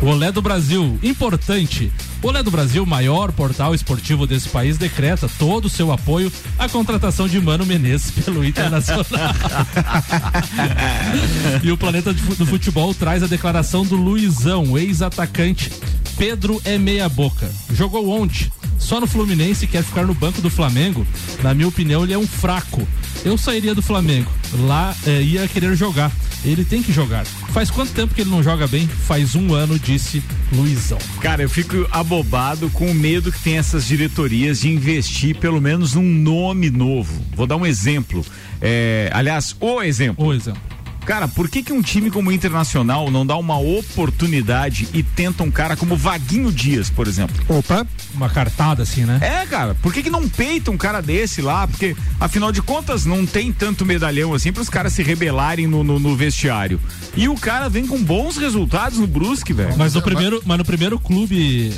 Olé do Brasil, importante. Olé do Brasil, maior portal esportivo desse país, decreta todo o seu apoio à contratação de Mano Menezes pelo Internacional. e o Planeta do Futebol traz a declaração do Luizão, ex-atacante. Pedro é meia boca. Jogou ontem. Só no Fluminense quer ficar no banco do Flamengo. Na minha opinião, ele é um fraco. Eu sairia do Flamengo. Lá eh, ia querer jogar. Ele tem que jogar. Faz quanto tempo que ele não joga bem? Faz um ano, disse Luizão. Cara, eu fico abobado com o medo que tem essas diretorias de investir pelo menos num nome novo. Vou dar um exemplo. É, aliás, o exemplo. O exemplo. Cara, por que, que um time como o Internacional não dá uma oportunidade e tenta um cara como Vaguinho Dias, por exemplo? Opa. Uma cartada assim, né? É, cara, por que, que não peita um cara desse lá? Porque, afinal de contas, não tem tanto medalhão assim para os caras se rebelarem no, no- no vestiário. E o cara vem com bons resultados no Brusque, velho. Mas no primeiro, mas no primeiro clube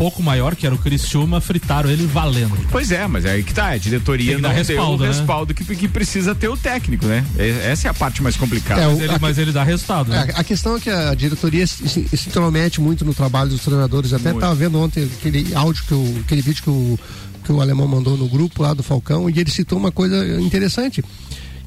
pouco maior, que era o Criciúma, fritaram ele valendo. Pois é, mas é aí que tá, a diretoria não dar deu respaldo, o né? respaldo que, que precisa ter o técnico, né? Essa é a parte mais complicada. É, o- Mas ele, mas ele dá resultado, né? É, a questão é que a diretoria se, se, se intromete muito no trabalho dos treinadores. Até Muito. estava vendo ontem aquele áudio, que o, aquele vídeo que o, que o alemão mandou no grupo lá do Falcão, e ele citou uma coisa interessante.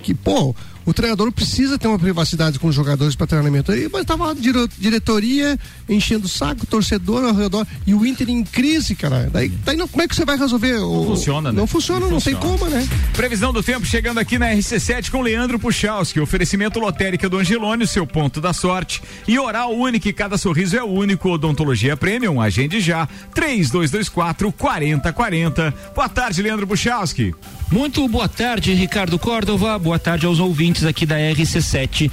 Que, pô, o treinador precisa ter uma privacidade com os jogadores para treinamento. Aí, mas tava a dire- diretoria enchendo o saco, torcedor ao redor, e o Inter em crise, cara. Daí, daí não, como é que você vai resolver? Não funciona, né? Não funciona, não, tem funciona. como, né? Previsão do tempo chegando aqui na RC7 com Leandro Puchalski. Oferecimento lotérica do Angelone, seu ponto da sorte. E oral único, e cada sorriso é único. Odontologia Premium, agende já. 3224 4040. Boa tarde, Leandro Puchalski. Muito boa tarde, Ricardo Córdova. Boa tarde aos ouvintes aqui da RC7.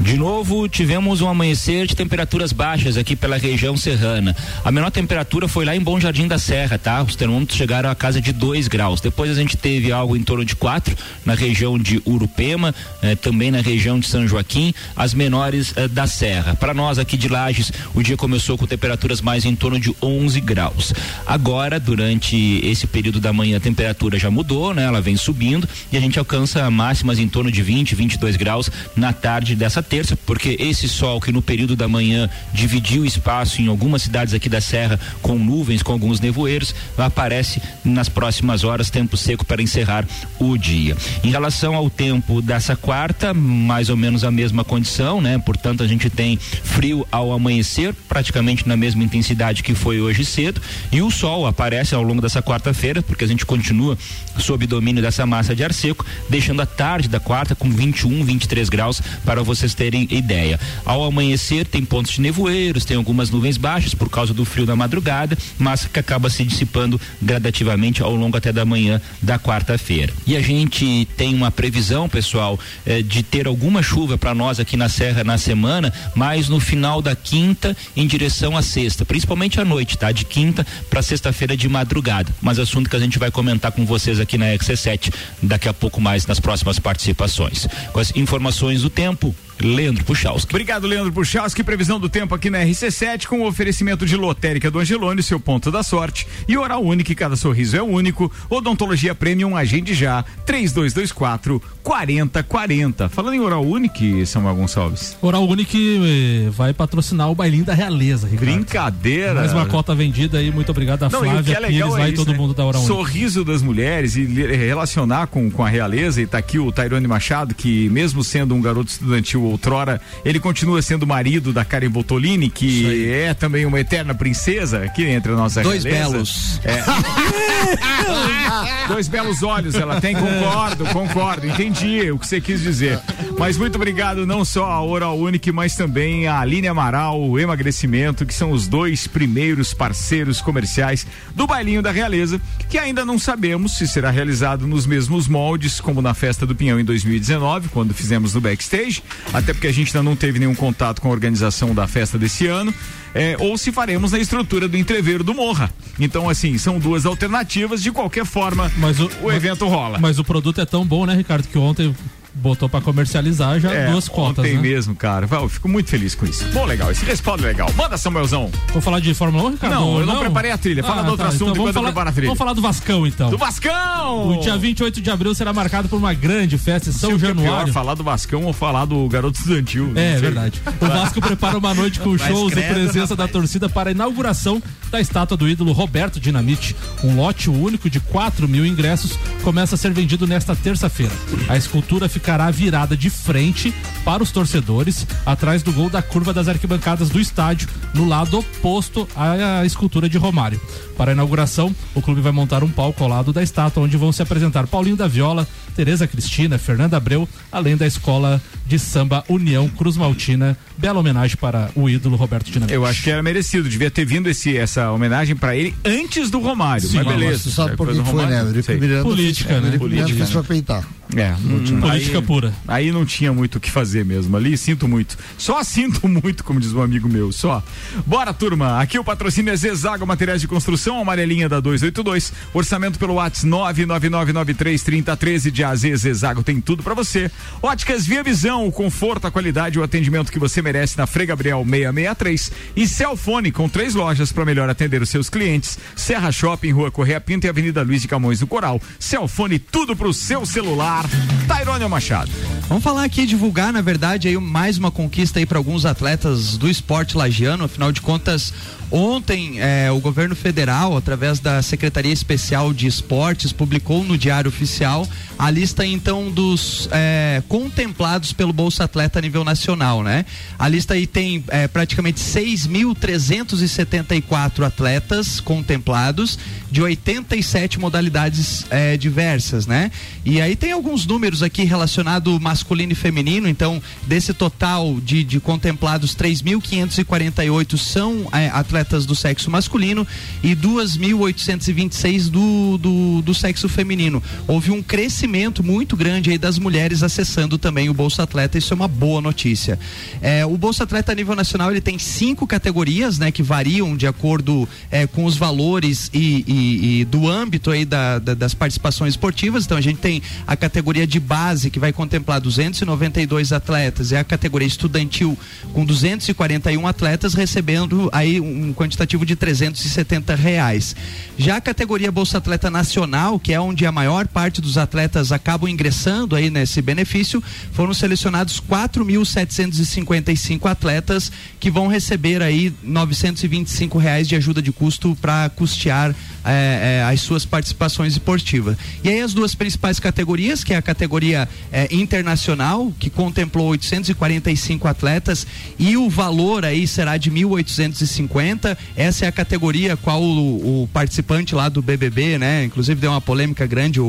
De novo, tivemos um amanhecer de temperaturas baixas aqui pela região serrana. A menor temperatura foi lá em Bom Jardim da Serra, tá? Os termômetros chegaram a casa de 2 graus. Depois a gente teve algo em torno de 4 na região de Urupema, eh, também na região de São Joaquim, as menores eh, da Serra. Para nós aqui de Lages, o dia começou com temperaturas mais em torno de 11 graus. Agora, durante esse período da manhã, a temperatura já mudou, né? Ela vem subindo e a gente alcança máximas em torno de 20, 22 graus na tarde dessa terça, porque esse sol que no período da manhã dividiu o espaço em algumas cidades aqui da Serra com nuvens, com alguns nevoeiros, aparece nas próximas horas tempo seco para encerrar o dia. Em relação ao tempo dessa quarta, mais ou menos a mesma condição, né? Portanto, a gente tem frio ao amanhecer, praticamente na mesma intensidade que foi hoje cedo, e o sol aparece ao longo dessa quarta-feira, porque a gente continua sob domínio dessa massa de ar seco, deixando a tarde da quarta com 21, 23 graus para vocês terem ideia. Ao amanhecer tem pontos de nevoeiros, tem algumas nuvens baixas por causa do frio da madrugada, mas que acaba se dissipando gradativamente ao longo até da manhã da quarta-feira. E a gente tem uma previsão, pessoal, eh, de ter alguma chuva para nós aqui na Serra na semana, mas no final da quinta em direção à sexta, principalmente à noite, tá? De quinta para sexta-feira de madrugada. Mas assunto que a gente vai comentar com vocês aqui na XC7 daqui a pouco mais nas próximas participações. Com as informações do tempo, Leandro Puchalski. Obrigado, Leandro Puchalski. Previsão do tempo aqui na RC7 com o oferecimento de lotérica do Angelone, seu ponto da sorte. E Oral Único, cada sorriso é único. Odontologia Premium, agende já. 3224 4040. Falando em Oral Único, Samuel Gonçalves. Oral Unique eh, vai patrocinar o bailinho da realeza, Ricardo. Brincadeira. Mais uma cota vendida aí, muito obrigado a Não, e Flávia é legal Pires, é isso, todo né? mundo da Oral. Sorriso das mulheres e le- relacionar com, com a realeza. E tá aqui o Tairone Machado, que mesmo sendo um garoto estudantil outrora, ele continua sendo marido da Karen Bottolini, que é também uma eterna princesa aqui entre a nossa Dois realeza. belos. É. Dois belos olhos ela tem, concordo, concordo, entendi o que você quis dizer. Mas muito obrigado não só a Oral Unique, mas também a Aline Amaral, o Emagrecimento, que são os dois primeiros parceiros comerciais do Bailinho da Realeza, que ainda não sabemos se será realizado nos mesmos moldes como na Festa do Pinhão em 2019, quando fizemos no backstage, até porque a gente ainda não teve nenhum contato com a organização da festa desse ano. é, ou se faremos na estrutura do entreveiro do Morra. Então, assim, são duas alternativas. De qualquer forma, Mas o, o evento rola. Mas o produto é tão bom, né, Ricardo, que ontem botou pra comercializar já É, duas cotas, ontem né? mesmo, cara. Eu fico muito feliz com isso. Bom, legal. Esse respaldo é legal. Manda, Samuelzão. Vamos falar de Fórmula 1, Ricardo? Não, eu não preparei a trilha. Fala Ah, do outro tá, assunto então eu falar, preparo a trilha. Vamos falar do Vascão, então. Do Vascão! O dia 28 de abril será marcado por uma grande festa em São Se o que é pior, Januário. falar do Vascão ou falar do garoto estudantil. não É verdade. O Vasco prepara uma noite com Mas shows e credo, presença da torcida para a inauguração da estátua do ídolo Roberto Dinamite. Um lote único de 4 mil ingressos começa a ser vendido nesta terça-feira. A escultura ficará virada de frente para os torcedores, atrás do gol da curva das arquibancadas do estádio, no lado oposto à escultura de Romário. Para a inauguração, o clube vai montar um palco ao lado da estátua, onde vão se apresentar Paulinho da Viola, Tereza Cristina, Fernanda Abreu, além da escola de samba União Cruz Maltina. Bela homenagem para o ídolo Roberto Dinamite. Eu acho que era merecido. Devia ter vindo esse, essa homenagem pra ele antes do Romário. Sim, mas mas beleza. você sabe por Depois que foi, né? Miranda Política, né? Política, fez pra peitar. É, hum, Política aí- pura. Aí não tinha muito o que fazer mesmo ali, sinto muito. Só sinto muito, como diz um amigo meu, só. Bora, turma. Aqui o patrocínio é Zezago Materiais de Construção, amarelinha da 282. Orçamento pelo WhatsApp 999933013 de AZ Zezago tem tudo pra você. Óticas Via Visão, o conforto, a qualidade e o atendimento que você merece na Frei Gabriel 663. E Celfone, com três lojas para melhor atender os seus clientes. Serra Shopping, Rua Correia Pinto e Avenida Luiz de Camões do Coral. Celfone, tudo pro seu celular. Tairônio Machado. Vamos falar aqui, divulgar, na verdade, aí mais uma conquista aí para alguns atletas do esporte lagiano. Afinal de contas, ontem eh, o governo federal, através da Secretaria Especial de Esportes, publicou no Diário Oficial a lista então dos eh, contemplados pelo Bolsa Atleta a nível nacional, né? A lista aí tem eh, praticamente 6.374 atletas contemplados de 87 modalidades eh, diversas, né? E aí tem alguns números aqui relacionado masculino e feminino, então desse total de, de contemplados 3.548 são eh, atletas do sexo masculino e 2.826 do, do, do sexo feminino. Houve um crescimento muito grande aí das mulheres acessando também o Bolsa Atleta, isso é uma boa notícia. Eh, o Bolsa Atleta a nível nacional ele tem cinco categorias, né, que variam de acordo eh, com os valores e, e- e do âmbito aí da- da- das participações esportivas. Então a gente tem a categoria de base, que vai contemplar 292 atletas, e a categoria estudantil, com 241 atletas, recebendo aí um quantitativo de 370 reais. Já a categoria Bolsa Atleta Nacional, que é onde a maior parte dos atletas acabam ingressando aí nesse benefício, foram selecionados 4.755 atletas que vão receber aí 925 reais de ajuda de custo para custear é, é, as suas participações esportivas. E aí as duas principais categorias, que é a categoria é, internacional, que contemplou 845 atletas, e o valor aí será de 1.850. Essa é a categoria qual o, o, participante lá do BBB, né? Inclusive deu uma polêmica grande o,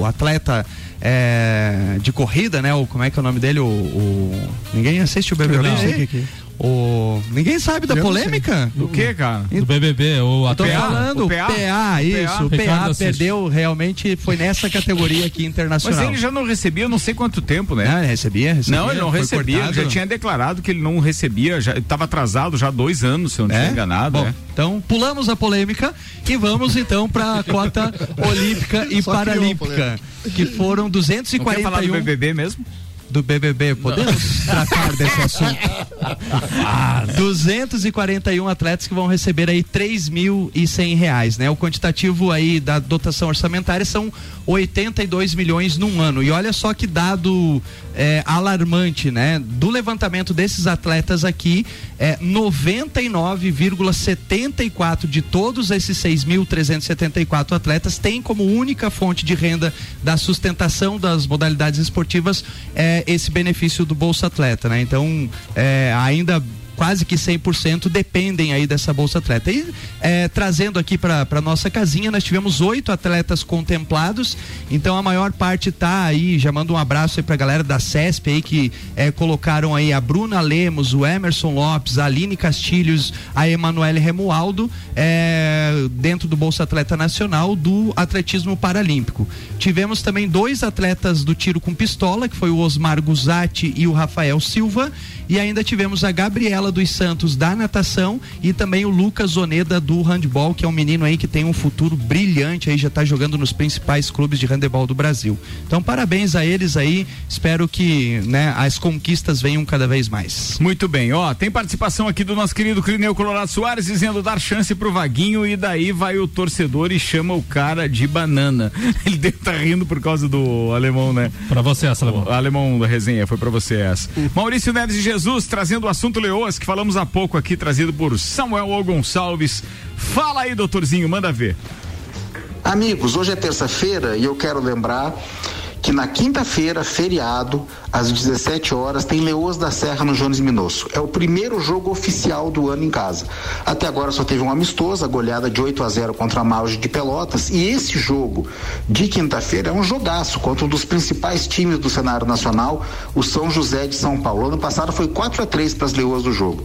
o atleta é, de corrida, né? O, como é que é o nome dele? O, o... ninguém assiste o BBB? Não sei. O... Ninguém sabe da Eu polêmica? Do que, cara? Do BBB, o Eu tô falando, o o PA? PA, isso, o PA assiste. perdeu, realmente foi nessa categoria aqui Mas internacional. ele já não recebia não sei quanto tempo, né? Não, ele recebia, recebia. Não, ele não recebia. cortado. Já tinha declarado que ele não recebia, já estava atrasado já há dois anos, se eu não É? enganado. Bom, é. então pulamos a polêmica e vamos então para a cota olímpica e Só paralímpica, que foram Não quer falar do 241 BBB mesmo? Do BBB. Podemos tratar desse assunto? Ah, 241 atletas que vão receber aí 3.100 reais, né? O quantitativo aí da dotação orçamentária são 82 milhões num ano. E olha só que dado é, alarmante, né? Do levantamento desses atletas aqui, é 99,74 de todos esses 6.374 atletas têm como única fonte de renda da sustentação das modalidades esportivas é, esse benefício do Bolsa Atleta, né? Então, é, ainda quase que 100% dependem aí dessa Bolsa Atleta. E é, trazendo aqui para nossa casinha, nós tivemos oito atletas contemplados, então a maior parte tá aí, já mando um abraço aí pra galera da CESP aí que é, colocaram aí a Bruna Lemos, o Emerson Lopes, a Aline Castilhos, a Emanuele Remualdo, é, dentro do Bolsa Atleta Nacional do atletismo paralímpico. Tivemos também dois atletas do tiro com pistola, que foi o Osmar Guzatti e o Rafael Silva, e ainda tivemos a Gabriela dos Santos da natação e também o Lucas Zoneda do handball, que é um menino aí que tem um futuro brilhante aí, já está jogando nos principais clubes de handebol do Brasil. Então, parabéns a eles aí. Espero que, né, as conquistas venham cada vez mais. Muito bem, ó, tem participação aqui do nosso querido Clineu Colorado Soares dizendo dar chance pro Vaguinho e daí vai o torcedor e chama o cara de banana. Ele deve estar rindo por causa do alemão, né? Pra você essa, Alemão. O alemão da resenha, foi pra você essa. Maurício Neves de Jesus trazendo o assunto Leoas, que falamos há pouco aqui, trazido por Samuel O. Gonçalves. Fala aí, doutorzinho, manda ver. Amigos, hoje é terça-feira e eu quero lembrar que na quinta-feira, feriado, às 17 horas, tem Leoas da Serra no Jones Minosso. É o primeiro jogo oficial do ano em casa. Até agora só teve um amistoso, a goleada de 8 a 0 contra a Mauge de Pelotas. E esse jogo de quinta-feira é um jogaço contra um dos principais times do cenário nacional, o São José de São Paulo. Ano passado foi 4 a 3 para as Leoas do jogo.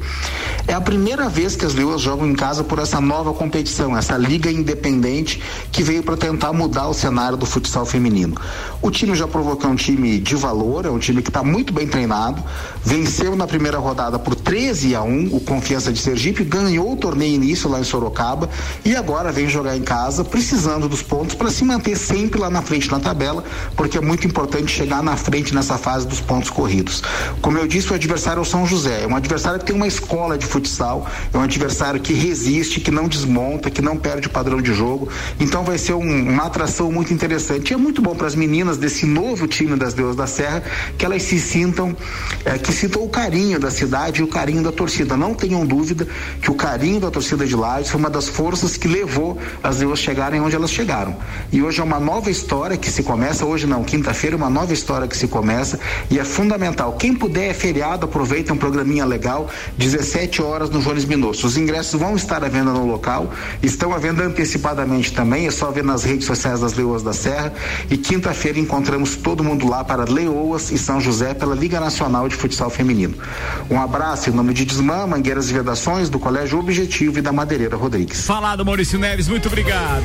É a primeira vez que as Leoas jogam em casa por essa nova competição, essa liga independente que veio para tentar mudar o cenário do futsal feminino. O time já é um time de valor, é um time que está muito bem treinado, venceu na primeira rodada por 13 a 1 o Confiança de Sergipe, ganhou o torneio início lá em Sorocaba e agora vem jogar em casa, precisando dos pontos para se manter sempre lá na frente na tabela, porque é muito importante chegar na frente nessa fase dos pontos corridos. Como eu disse, o adversário é o São José, é um adversário que tem uma escola de futsal, é um adversário que resiste, que não desmonta, que não perde o padrão de jogo. Então vai ser um- uma atração muito interessante. E é muito bom para as meninas desse novo time das Deus da Serra que elas se sintam, eh, que sintam o carinho da cidade e o carinho da torcida. Não tenham dúvida que o carinho da torcida de Lages foi uma das forças que levou as Deus chegarem onde elas chegaram. E hoje é uma nova história que se começa, hoje não, quinta-feira, uma nova história que se começa e é fundamental. Quem puder é feriado, aproveita um programinha legal, 17 horas no Jones Minosso. Os ingressos vão estar à venda no local, estão à venda antecipadamente também, é só ver nas redes sociais das Leoas da Serra. E quinta-feira encontramos todo mundo lá para Leoas e São José pela Liga Nacional de Futsal Feminino. Um abraço em nome de Desmã, Mangueiras e Vedações, do Colégio Objetivo e da Madeireira Rodrigues. Falado, Maurício Neves, muito obrigado.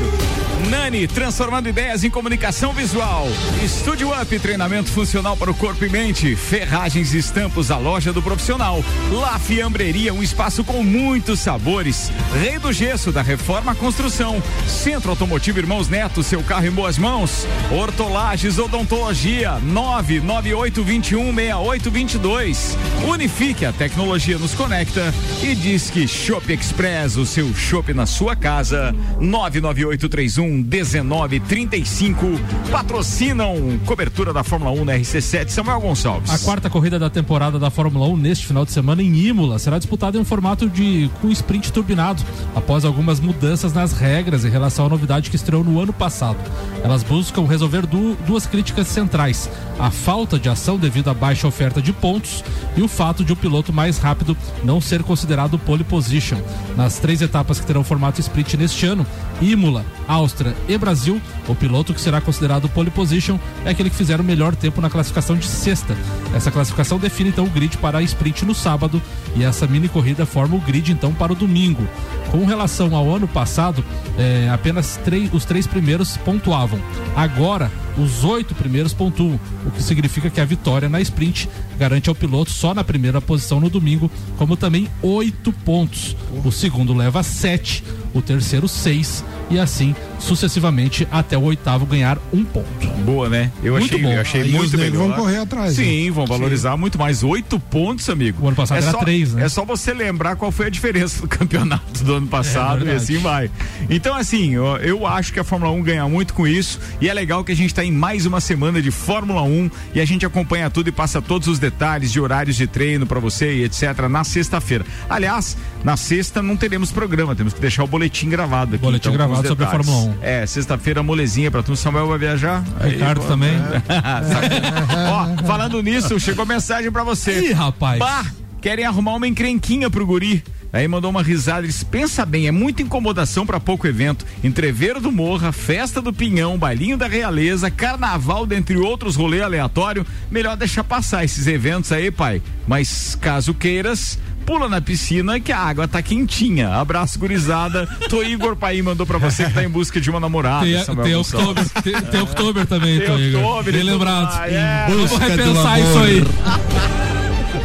Nani, transformando ideias em comunicação visual. Estúdio Up, treinamento funcional para o corpo e mente. Ferragens e Estampos, a loja do profissional. La Fiambreria, um espaço com muitos sabores. Rei do Gesso, da Reforma Construção. Centro Automotivo Irmãos Neto, seu carro em boas mãos. Hortolages Odontologia, 998216822. Unifique, a tecnologia nos conecta. E diz que Shop Express, o seu shopping na sua casa. 99831 1935 patrocinam cobertura da Fórmula 1 na RC7 Samuel Gonçalves. A quarta corrida da temporada da Fórmula 1 neste final de semana em Imola será disputada em um formato de com sprint turbinado, após algumas mudanças nas regras em relação à novidade que estreou no ano passado. Elas buscam resolver du duas críticas centrais: a falta de ação devido à baixa oferta de pontos e o fato de o piloto mais rápido não ser considerado pole position. Nas três etapas que terão formato sprint neste ano, Imola, Áustria e Brasil, o piloto que será considerado pole position é aquele que fizer o melhor tempo na classificação de sexta. Essa classificação define então o grid para a sprint no sábado e essa mini corrida forma o grid então para o domingo. Com relação ao ano passado, eh, apenas três, os três primeiros pontuavam. Agora, os oito primeiros pontuam, o que significa que a vitória na sprint garante ao piloto só na primeira posição no domingo, como também oito pontos. O segundo leva sete, o terceiro seis e assim sucessivamente até o oitavo ganhar um ponto. Boa, né? Eu Muito achei, bom. eu achei Aí muito os melhor. vão correr atrás, Sim, né? vão valorizar muito mais. Oito pontos, amigo. O ano passado é era só, três, né? É só você lembrar qual foi a diferença do campeonato do ano passado e verdade. assim vai. Então, assim, eu, eu acho que a Fórmula 1 ganha muito com isso e é legal que a gente está em mais uma semana de Fórmula 1 e a gente acompanha tudo e passa todos os detalhes de horários de treino para você e etc. na sexta-feira. Aliás, na sexta não teremos programa, temos que deixar o boletim gravado aqui. Boletim então, gravado os sobre a. Fórmula 1. É, sexta-feira molezinha pra tu. Samuel vai viajar? Ricardo pô, também. Ó, falando nisso, chegou mensagem pra você. Ih, rapaz. Bah, querem arrumar uma encrenquinha pro guri. Aí mandou uma risada e disse: pensa bem, é muita incomodação pra pouco evento. Entreveiro do Morra, festa do Pinhão, bailinho da Realeza, carnaval, dentre outros rolê aleatório. Melhor deixar passar esses eventos aí, pai. Mas caso queiras, pula na piscina que a água tá quentinha. Abraço, gurizada. Tô Igor Paim mandou pra você que tá em busca de uma namorada. Tem, Samuel tem. Oktober, tem, tem Oktober também, Tem então, Igor. Oktober Bem e tudo lembrado. mais, é. Vamos repensar isso aí.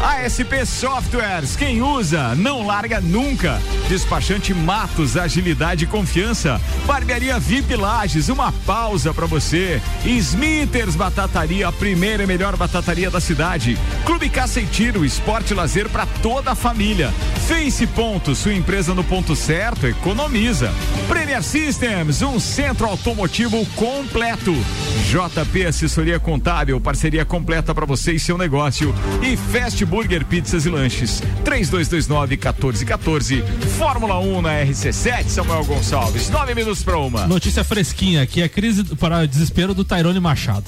ASP Softwares, quem usa, não larga nunca. Despachante Matos, agilidade e confiança. Barbearia VIP Lages, uma pausa pra você. Smithers Batataria, a primeira e melhor batataria da cidade. Clube Caça e Tiro, esporte e lazer pra toda a família. Face Ponto, sua empresa no ponto certo, economiza. Premier Systems, um centro automotivo completo. JP Assessoria Contábil, parceria completa para você e seu negócio. E Fast Burger Pizzas e Lanches. 3229-1414. Fórmula 1 na RC7, Samuel Gonçalves. Nove minutos para uma. Notícia fresquinha aqui, a crise para desespero do Tairone Machado.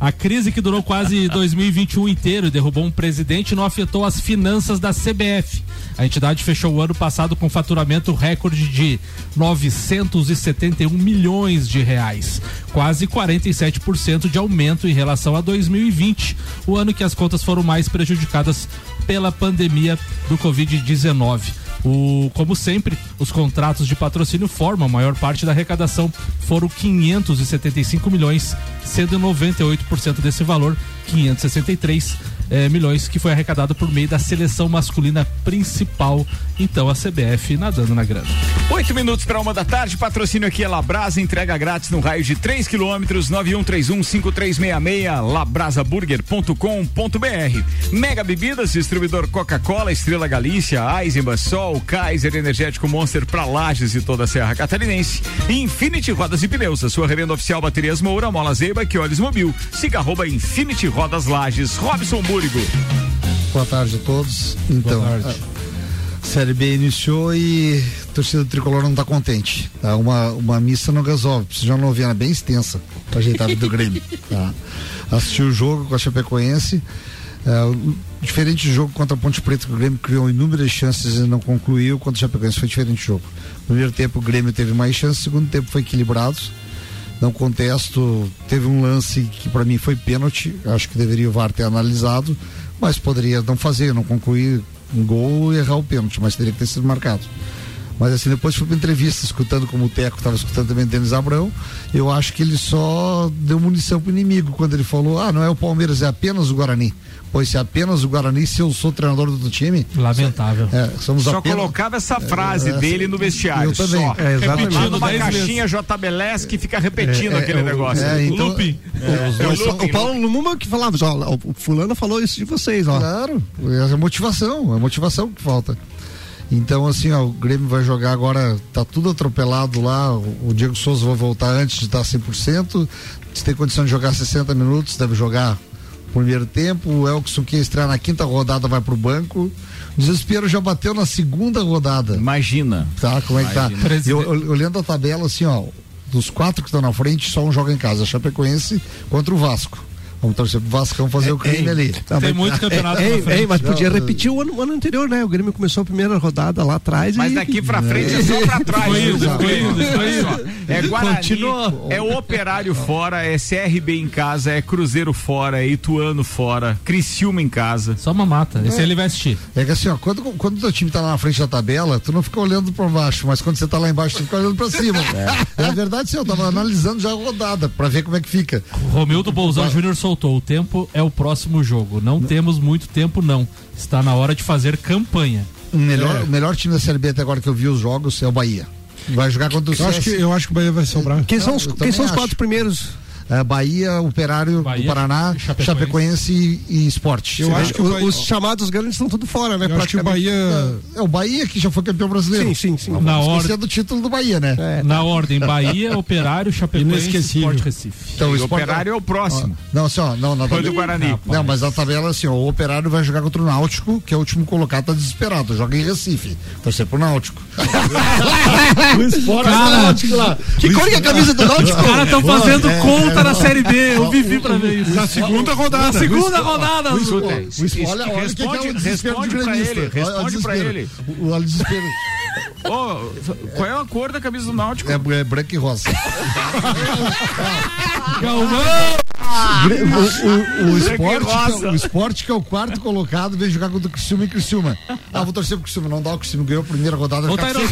A crise que durou quase 2021 inteiro e derrubou um presidente não afetou as finanças da CBF. A entidade fechou o ano passado com faturamento recorde de 971 milhões de reais, quase 47% de aumento em relação a 2020, o ano que as contas foram mais prejudicadas pela pandemia do Covid-19. O, como sempre, os contratos de patrocínio formam a maior parte da arrecadação, foram 575 milhões, sendo 98% desse valor, 563 eh, milhões, que foi arrecadado por meio da seleção masculina principal. Então a CBF nadando na grana. Oito minutos para uma da tarde, patrocínio aqui é Labrasa, entrega grátis no raio de 3 quilômetros, 91315366, labrasaburger.com.br. Mega Bebidas, distribuidor Coca-Cola, Estrela Galícia, Eisenbahn, Sol, Kaiser, Energético Monster para Lages e toda a Serra Catarinense. Infinity Rodas e Pneus, a sua revenda oficial Baterias Moura, Mola Zeiba, que olhos mobil. Siga arroba Infinity Rodas Lages, Robson Búrigo. Boa tarde a todos. Então, a Série B iniciou e a torcida do tricolor não está contente. Tá? Uma, uma missa não resolve. Precisa de uma novena bem extensa para ajeitar a vida do Grêmio. Tá? Assisti o jogo com a Chapecoense. é, o- diferente do jogo contra a Ponte Preta, que o Grêmio criou inúmeras chances e não concluiu, contra a Chapecoense foi diferente o jogo. Primeiro tempo o Grêmio teve mais chances, segundo tempo foi equilibrado. Não contesto, teve um lance que para mim foi pênalti, acho que deveria o VAR ter analisado, mas poderia não fazer, não concluir um gol e errar o pênalti, mas teria que ter sido marcado. Mas assim, depois fui pra entrevista, escutando como o Teco estava escutando também o Denis Abrão, eu acho que ele só deu munição pro inimigo quando ele falou, ah, não é o Palmeiras, é apenas o Guarani. Pois se é apenas o Guarani, se eu sou treinador do outro time. Lamentável. É, somos Só apenas... colocava essa frase É, dele no vestiário. eu também. Só. É, exatamente. Repetindo vezes. caixinha JBLS que fica repetindo É, é, aquele é, o- negócio. é, então-. É, É, o, o o Paulo Lumumba que falava, ó, o fulano falou isso de vocês, ó. Claro, é motivação, é motivação que falta. Então, assim, ó, o Grêmio vai jogar agora, tá tudo atropelado lá. O, Diego Souza vai voltar antes de estar 100%. Se tem condição de jogar 60 minutos, deve jogar primeiro tempo. O Elkson, que estrear na quinta rodada, vai pro banco. O desespero já bateu na segunda rodada. Imagina. Tá, como é que tá? Imagina. Eu, eu- olhando a tabela, assim, ó, dos quatro que estão na frente, só um joga em casa. Chapecoense contra o Vasco. Vamos torcer pro Vascão fazer o crime Ei, ali. tá, mas- Ei, ei, mas podia repetir o ano, o ano anterior, né? O Grêmio começou a primeira rodada lá atrás Mas e... daqui pra frente é só pra trás. Foi viu? indo, foi foi indo. É Guarani, Continuou. é Operário fora, é CRB em casa, é Cruzeiro fora, é Ituano fora, Criciúma em casa. Só uma mata. Esse É. ele vai assistir. É que assim, ó, quando, quando o teu time tá lá na frente da tabela, tu não fica olhando pra baixo, mas quando você tá lá embaixo, tu fica olhando pra cima. É, a verdade, sim, eu tava analisando já a rodada pra ver como é que fica. Romildo Bolzão Júnior soltou. O tempo é o próximo jogo. Não temos muito tempo, não. Está na hora de fazer campanha. O melhor, o melhor time da Série B até agora que eu vi os jogos é o Bahia. Vai jogar contra o Eu acho que- eu acho que o Bahia vai sobrar. Quem são os, quem são os acho. quatro primeiros? É, Bahia, Operário Bahia, do Paraná, Chapecoense. Chapecoense, e, e Esporte. Eu acho que o- os chamados grandes estão tudo fora, né? Eu acho que o. Bahia- É, é o Bahia que já foi campeão brasileiro. Sim, sim, sim. Não Na ordem- do título do Bahia, né? Na ordem, Bahia, Operário, Chapecoense, Inesquecível. Sport Recife. Então, o E Sport- Operário é o próximo. Ó, não, assim, ó, não, na Foi tabela- do Guarani. Não, Não, mas a tabela assim, ó, o Operário vai jogar contra o Náutico, que é o último colocado, tá desesperado, joga em Recife. Torcer pro Náutico. o esporte Cara, do Náutico lá. que cor que é a camisa do Náutico? Os caras tão fazendo É, conta é, na Série B, eu vivi pra ver isso. Na segunda rodada. Na segunda O- rodada. olha, olha que é o desespero responde de pra ele, Olha responde pra ele. O, o desespero. Ô, qual é a cor da camisa do Náutico? É, é branco e rosa. Galvão! O, o, o, esporte, é, o esporte que é o quarto colocado, veio jogar contra o Criciúma e Criciúma. Ah, vou torcer pro Criciúma. Não dá, o Criciúma ganhou a primeira rodada. Ô, Tairone.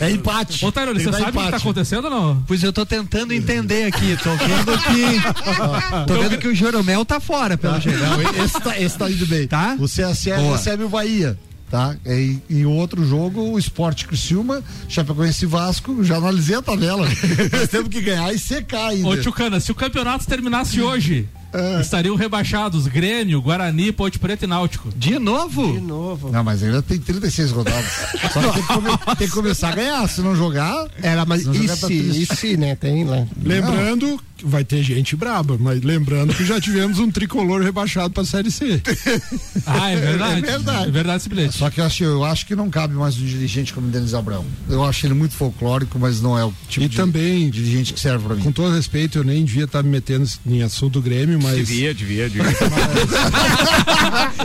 É empate. Ô, Tairone, você sabe o que tá acontecendo ou não? Pois eu tô tentando entender aqui, tô vendo que. tô vendo que o Joromel tá fora, pelo Tá. jeito. Não, esse, tá, esse tá indo bem. Tá? O CSE recebe o Bahia. Tá? E, e o outro jogo, o Esporte Criciúma, Chapecoense e Vasco, já analisei a tabela. Nós temos que ganhar e secar ainda. Ô, Tchucana, se o campeonato terminasse hoje, estariam rebaixados Grêmio, Guarani, Ponte Preta e Náutico. De novo? De novo. Não, mas ainda tem 36 rodadas. Só que tem que, come- tem que começar a ganhar. Se não jogar. Era, mas se não e jogar, tá se, e se, né? Tem lá. Lembrando, vai ter gente braba, mas lembrando que já tivemos um tricolor rebaixado pra Série C. Ah, é verdade. É verdade. É verdade esse bilhete. Só que eu acho, eu acho que não cabe mais um dirigente como o Denis Abrão. Eu acho ele muito folclórico, mas não é o tipo E de também, dirigente que serve pra mim. com todo respeito, eu nem devia estar me metendo em assunto do Grêmio, mas. Devia, devia, devia.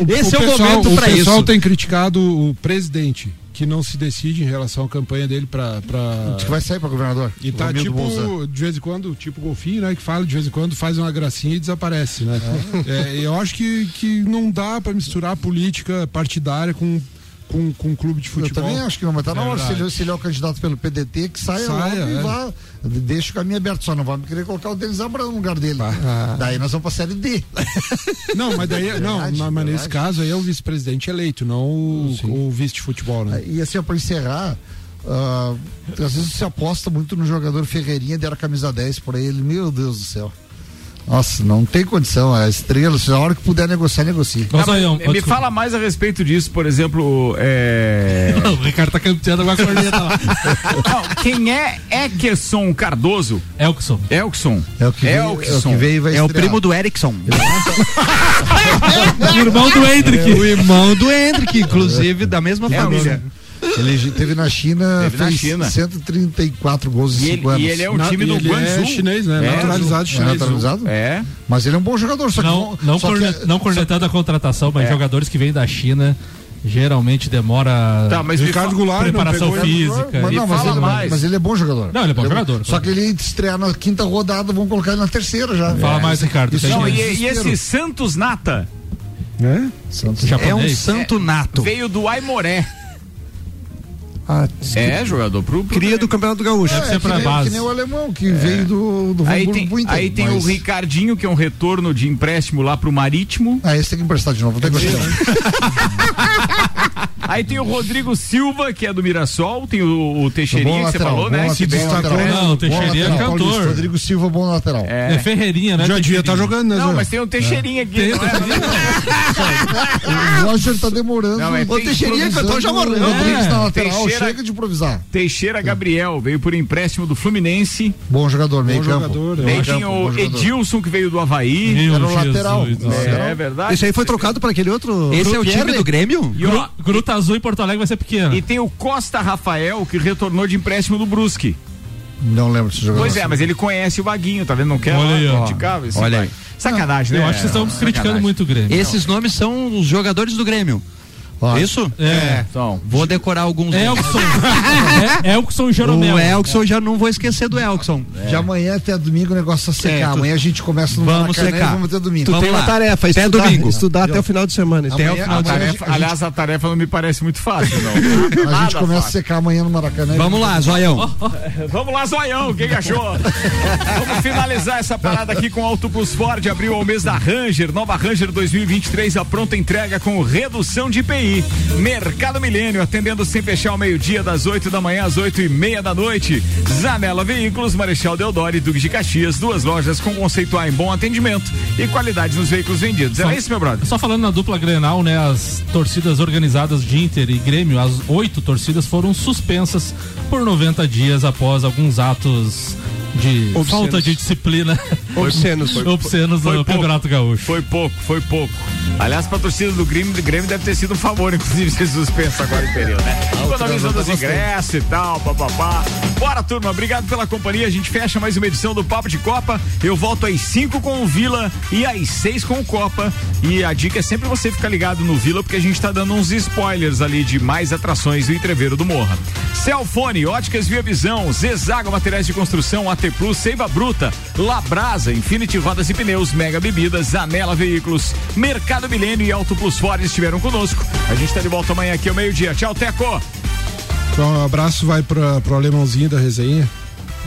Esse é o pessoal, momento o pra pessoal isso. tem criticado o presidente, que não se decide em relação à campanha dele pra. pra... Diz que vai sair pra governador. E tá Romildo tipo, de vez em quando, tipo golfinho, né? Que fala de vez em quando, faz uma gracinha e desaparece, né? É, eu acho que, que não dá pra misturar política partidária com, com, com clube de Eu futebol. também acho que não, mas tá na É hora. Se ele, se ele é o candidato pelo PDT, que saia, Saia, logo e é. vá. Deixa o caminho aberto. Só não vamos querer colocar o Denis Abrão no lugar dele. Daí nós vamos pra série D. Não, mas daí, não, Verdade, mas- mas nesse caso aí é o vice-presidente eleito, não o, o vice de futebol, né? E assim, ó, pra encerrar, ah, às vezes se aposta muito no jogador Ferreirinha, deram a camisa 10 pra ele. Meu Deus do céu. Nossa, não tem condição. A estrela, se a hora que puder negociar, negocie. Nossa, Ah, me desculpa. fala mais a respeito disso, por exemplo, é... o Ricardo tá campeando com a corneta lá. Não, quem é Ekerson Cardoso? Elkson. Elkson. É o que veio, é o Elkson. que veio vai É o primo do Erickson. O irmão do Hendrick. É o irmão do Hendrick, inclusive, da mesma família. Ele teve na China, Teve na fez China. 134 gols em E 5 ele, anos. e ele é um Na- time do ele é Guangzhou. chinês, né? Naturalizado É chinês. naturalizado? É. Mas ele é um bom jogador, só que Não, não, só que- não cornetando a contratação, mas É. jogadores que vêm da China geralmente demora Tá, mas Ricardo Goulart não preparação pegou- física. Mas, Me não, mas, fala ele, mais. mas ele é bom jogador. Não, ele é bom jogador, Só que ele estrear na quinta rodada, vão colocar ele na terceira já. Fala mais, Ricardo. Isso tem Não, e, e esse Santos Nata Né? Santos. É um santo nato. veio do Aimoré. Ah, É, jogador pro. pro Cria do Campeonato Gaúcho. É, que, nem, que nem o alemão que veio do, do Aí tem, pro Inter, aí tem mas- o Ricardinho, que é um retorno de empréstimo lá pro Marítimo. Ah, esse tem que emprestar de novo, que gostar. Aí tem o Rodrigo Silva, que é do Mirassol, tem o, o Teixeirinha, Bom que você falou, bom né? Que do- Não, o Teixeirinha é cantor. Paulista, Rodrigo Silva, bom lateral. É, Ferreirinha, né? Já devia tá jogando, né, Não, Zé? mas tem o Teixeirinha aqui. Tem- não é? O Roger tá demorando. Não, é Ô, tem- Teixeirinha cantou já morreu. É. Rodrigues na lateral, Teixeira- chega de improvisar. Teixeira Gabriel veio por empréstimo do Fluminense. Bom jogador, meio Bom campo. jogador, Daí acho. tinha o. Edilson, que veio do Havaí. Meu Era o Jesus lateral. Não, céu. É verdade. Esse aí foi trocado para aquele outro. Esse é o time do Grêmio? E, Gru- Gruta Azul em Porto Alegre vai ser pequeno. e tem o Costa Rafael, que retornou de empréstimo do Brusque. Não lembro desse jogador. Pois é, mas ele conhece o Vaguinho, tá vendo? Não quer Olha lá aí, ó. Olha aí. Sacanagem, né? Eu acho que vocês estão criticando muito o Grêmio. Esses nomes são os jogadores do Grêmio. Ó, Isso? É. Então, Vou decorar alguns. Elkson. é, Elkson e Jeromel. O Elkson, já não vou esquecer do Elkson. De amanhã até domingo o negócio vai secar. É, tu- Amanhã a gente começa no Vamos Maracanã secar. vamos até domingo. Tu Vamos tem uma lá. tarefa, Até estudar, domingo. estudar até o final de semana. Até Amanhã- o final a de amanhã- tarefa, a gente- aliás, a tarefa não me parece muito fácil, não. A gente começa a fácil. secar amanhã no Maracanã. Vamos lá, Zoião. Vamos lá, Zoião, o que, que achou? Vamos finalizar essa parada aqui com Auto Plus Ford. Abriu ao mês da Ranger, nova Ranger 2023, a pronta entrega com redução de IPI. Mercado Milênio, atendendo sem fechar ao meio-dia, das 8 da manhã às 8 e meia da noite. Zanela Veículos, Marechal Deodoro e Duque de Caxias, duas lojas com conceito A em bom atendimento e qualidade nos veículos vendidos. Era Só- isso, meu brother? Só falando na dupla Grenal, né? As torcidas organizadas de Inter e Grêmio, as oito torcidas foram suspensas por 90 dias após alguns atos de Obscenos. falta de disciplina Obscenos. obscenos Foi no pouco. Campeonato Gaúcho. Foi pouco, foi pouco. Aliás, pra torcida do Grêmio, do Grêmio deve ter sido um favor, inclusive, ser suspenso agora em período, né? Economizando os ingressos e tal, papapá. Bora, turma, obrigado pela companhia. A gente fecha mais uma edição do Papo de Copa. Eu volto às 5 com o Vila e às 6 com o Copa. E a dica é sempre você ficar ligado no Vila, porque a gente tá dando uns spoilers ali de mais atrações do Entreveiro do Morra. Celfone, Óticas Via Visão, Zezago Materiais de Construção, AT Plus, Seiva Bruta, Labrasa, Infinity Rodas e Pneus, Mega Bebidas, Anela Veículos, Mercado Milênio e Auto Plus Ford estiveram conosco. A gente tá de volta amanhã aqui ao meio-dia. Tchau, Teco! Então, um abraço vai pra, pro alemãozinho da resenha.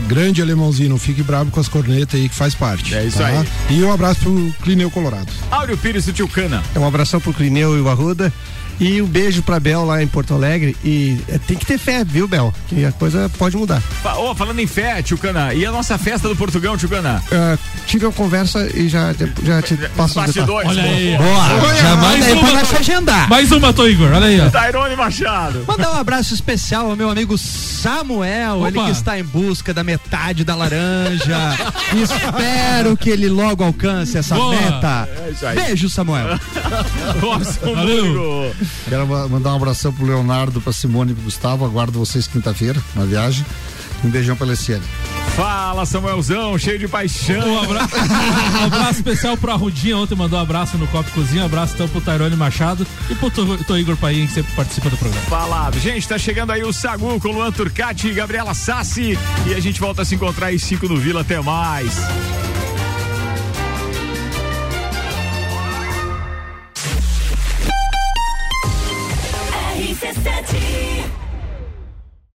Grande alemãozinho, não fique bravo com as cornetas aí que faz parte. É isso tá? aí. E um abraço pro Clineu Colorado. Áureo Pires do Tio Cana. É um abração pro Clineu e o Arruda. E um beijo pra Bel lá em Porto Alegre. E é, tem que ter fé, viu, Bel? Que a coisa pode mudar. Ô, falando em fé, Tio Cana, e a nossa festa do Portugão, Tio Cana? Ah, tive uma conversa e já, já te passo os detalhes. Bastidores. Olha aí. Boa, já manda aí pra nós agendar. Mais uma, Tô Igor. Olha aí, ó. Tairone Machado. Mandar um abraço especial ao meu amigo Samuel, ele Opa. que está em busca da metade da laranja. Espero que ele logo alcance essa Boa. meta. É isso aí. Beijo, Samuel. Nossa, Valeu. amigo. Quero ma- mandar um abração pro Leonardo, pra Simone e pro Gustavo. Aguardo vocês quinta-feira na viagem. Um beijão pra Leciane. Fala, Samuelzão, cheio de paixão. Um abra- um abraço especial pro Arrudinha, ontem mandou um abraço no Copo Cozinha, um abraço então pro Tairone Machado e pro Tô Tô Igor Paim, que sempre participa do programa. Falado. Gente, tá chegando aí o Sagu com Luan Turcati e Gabriela Sassi. E a gente volta a se encontrar às 5 no Vila. Até mais. RC7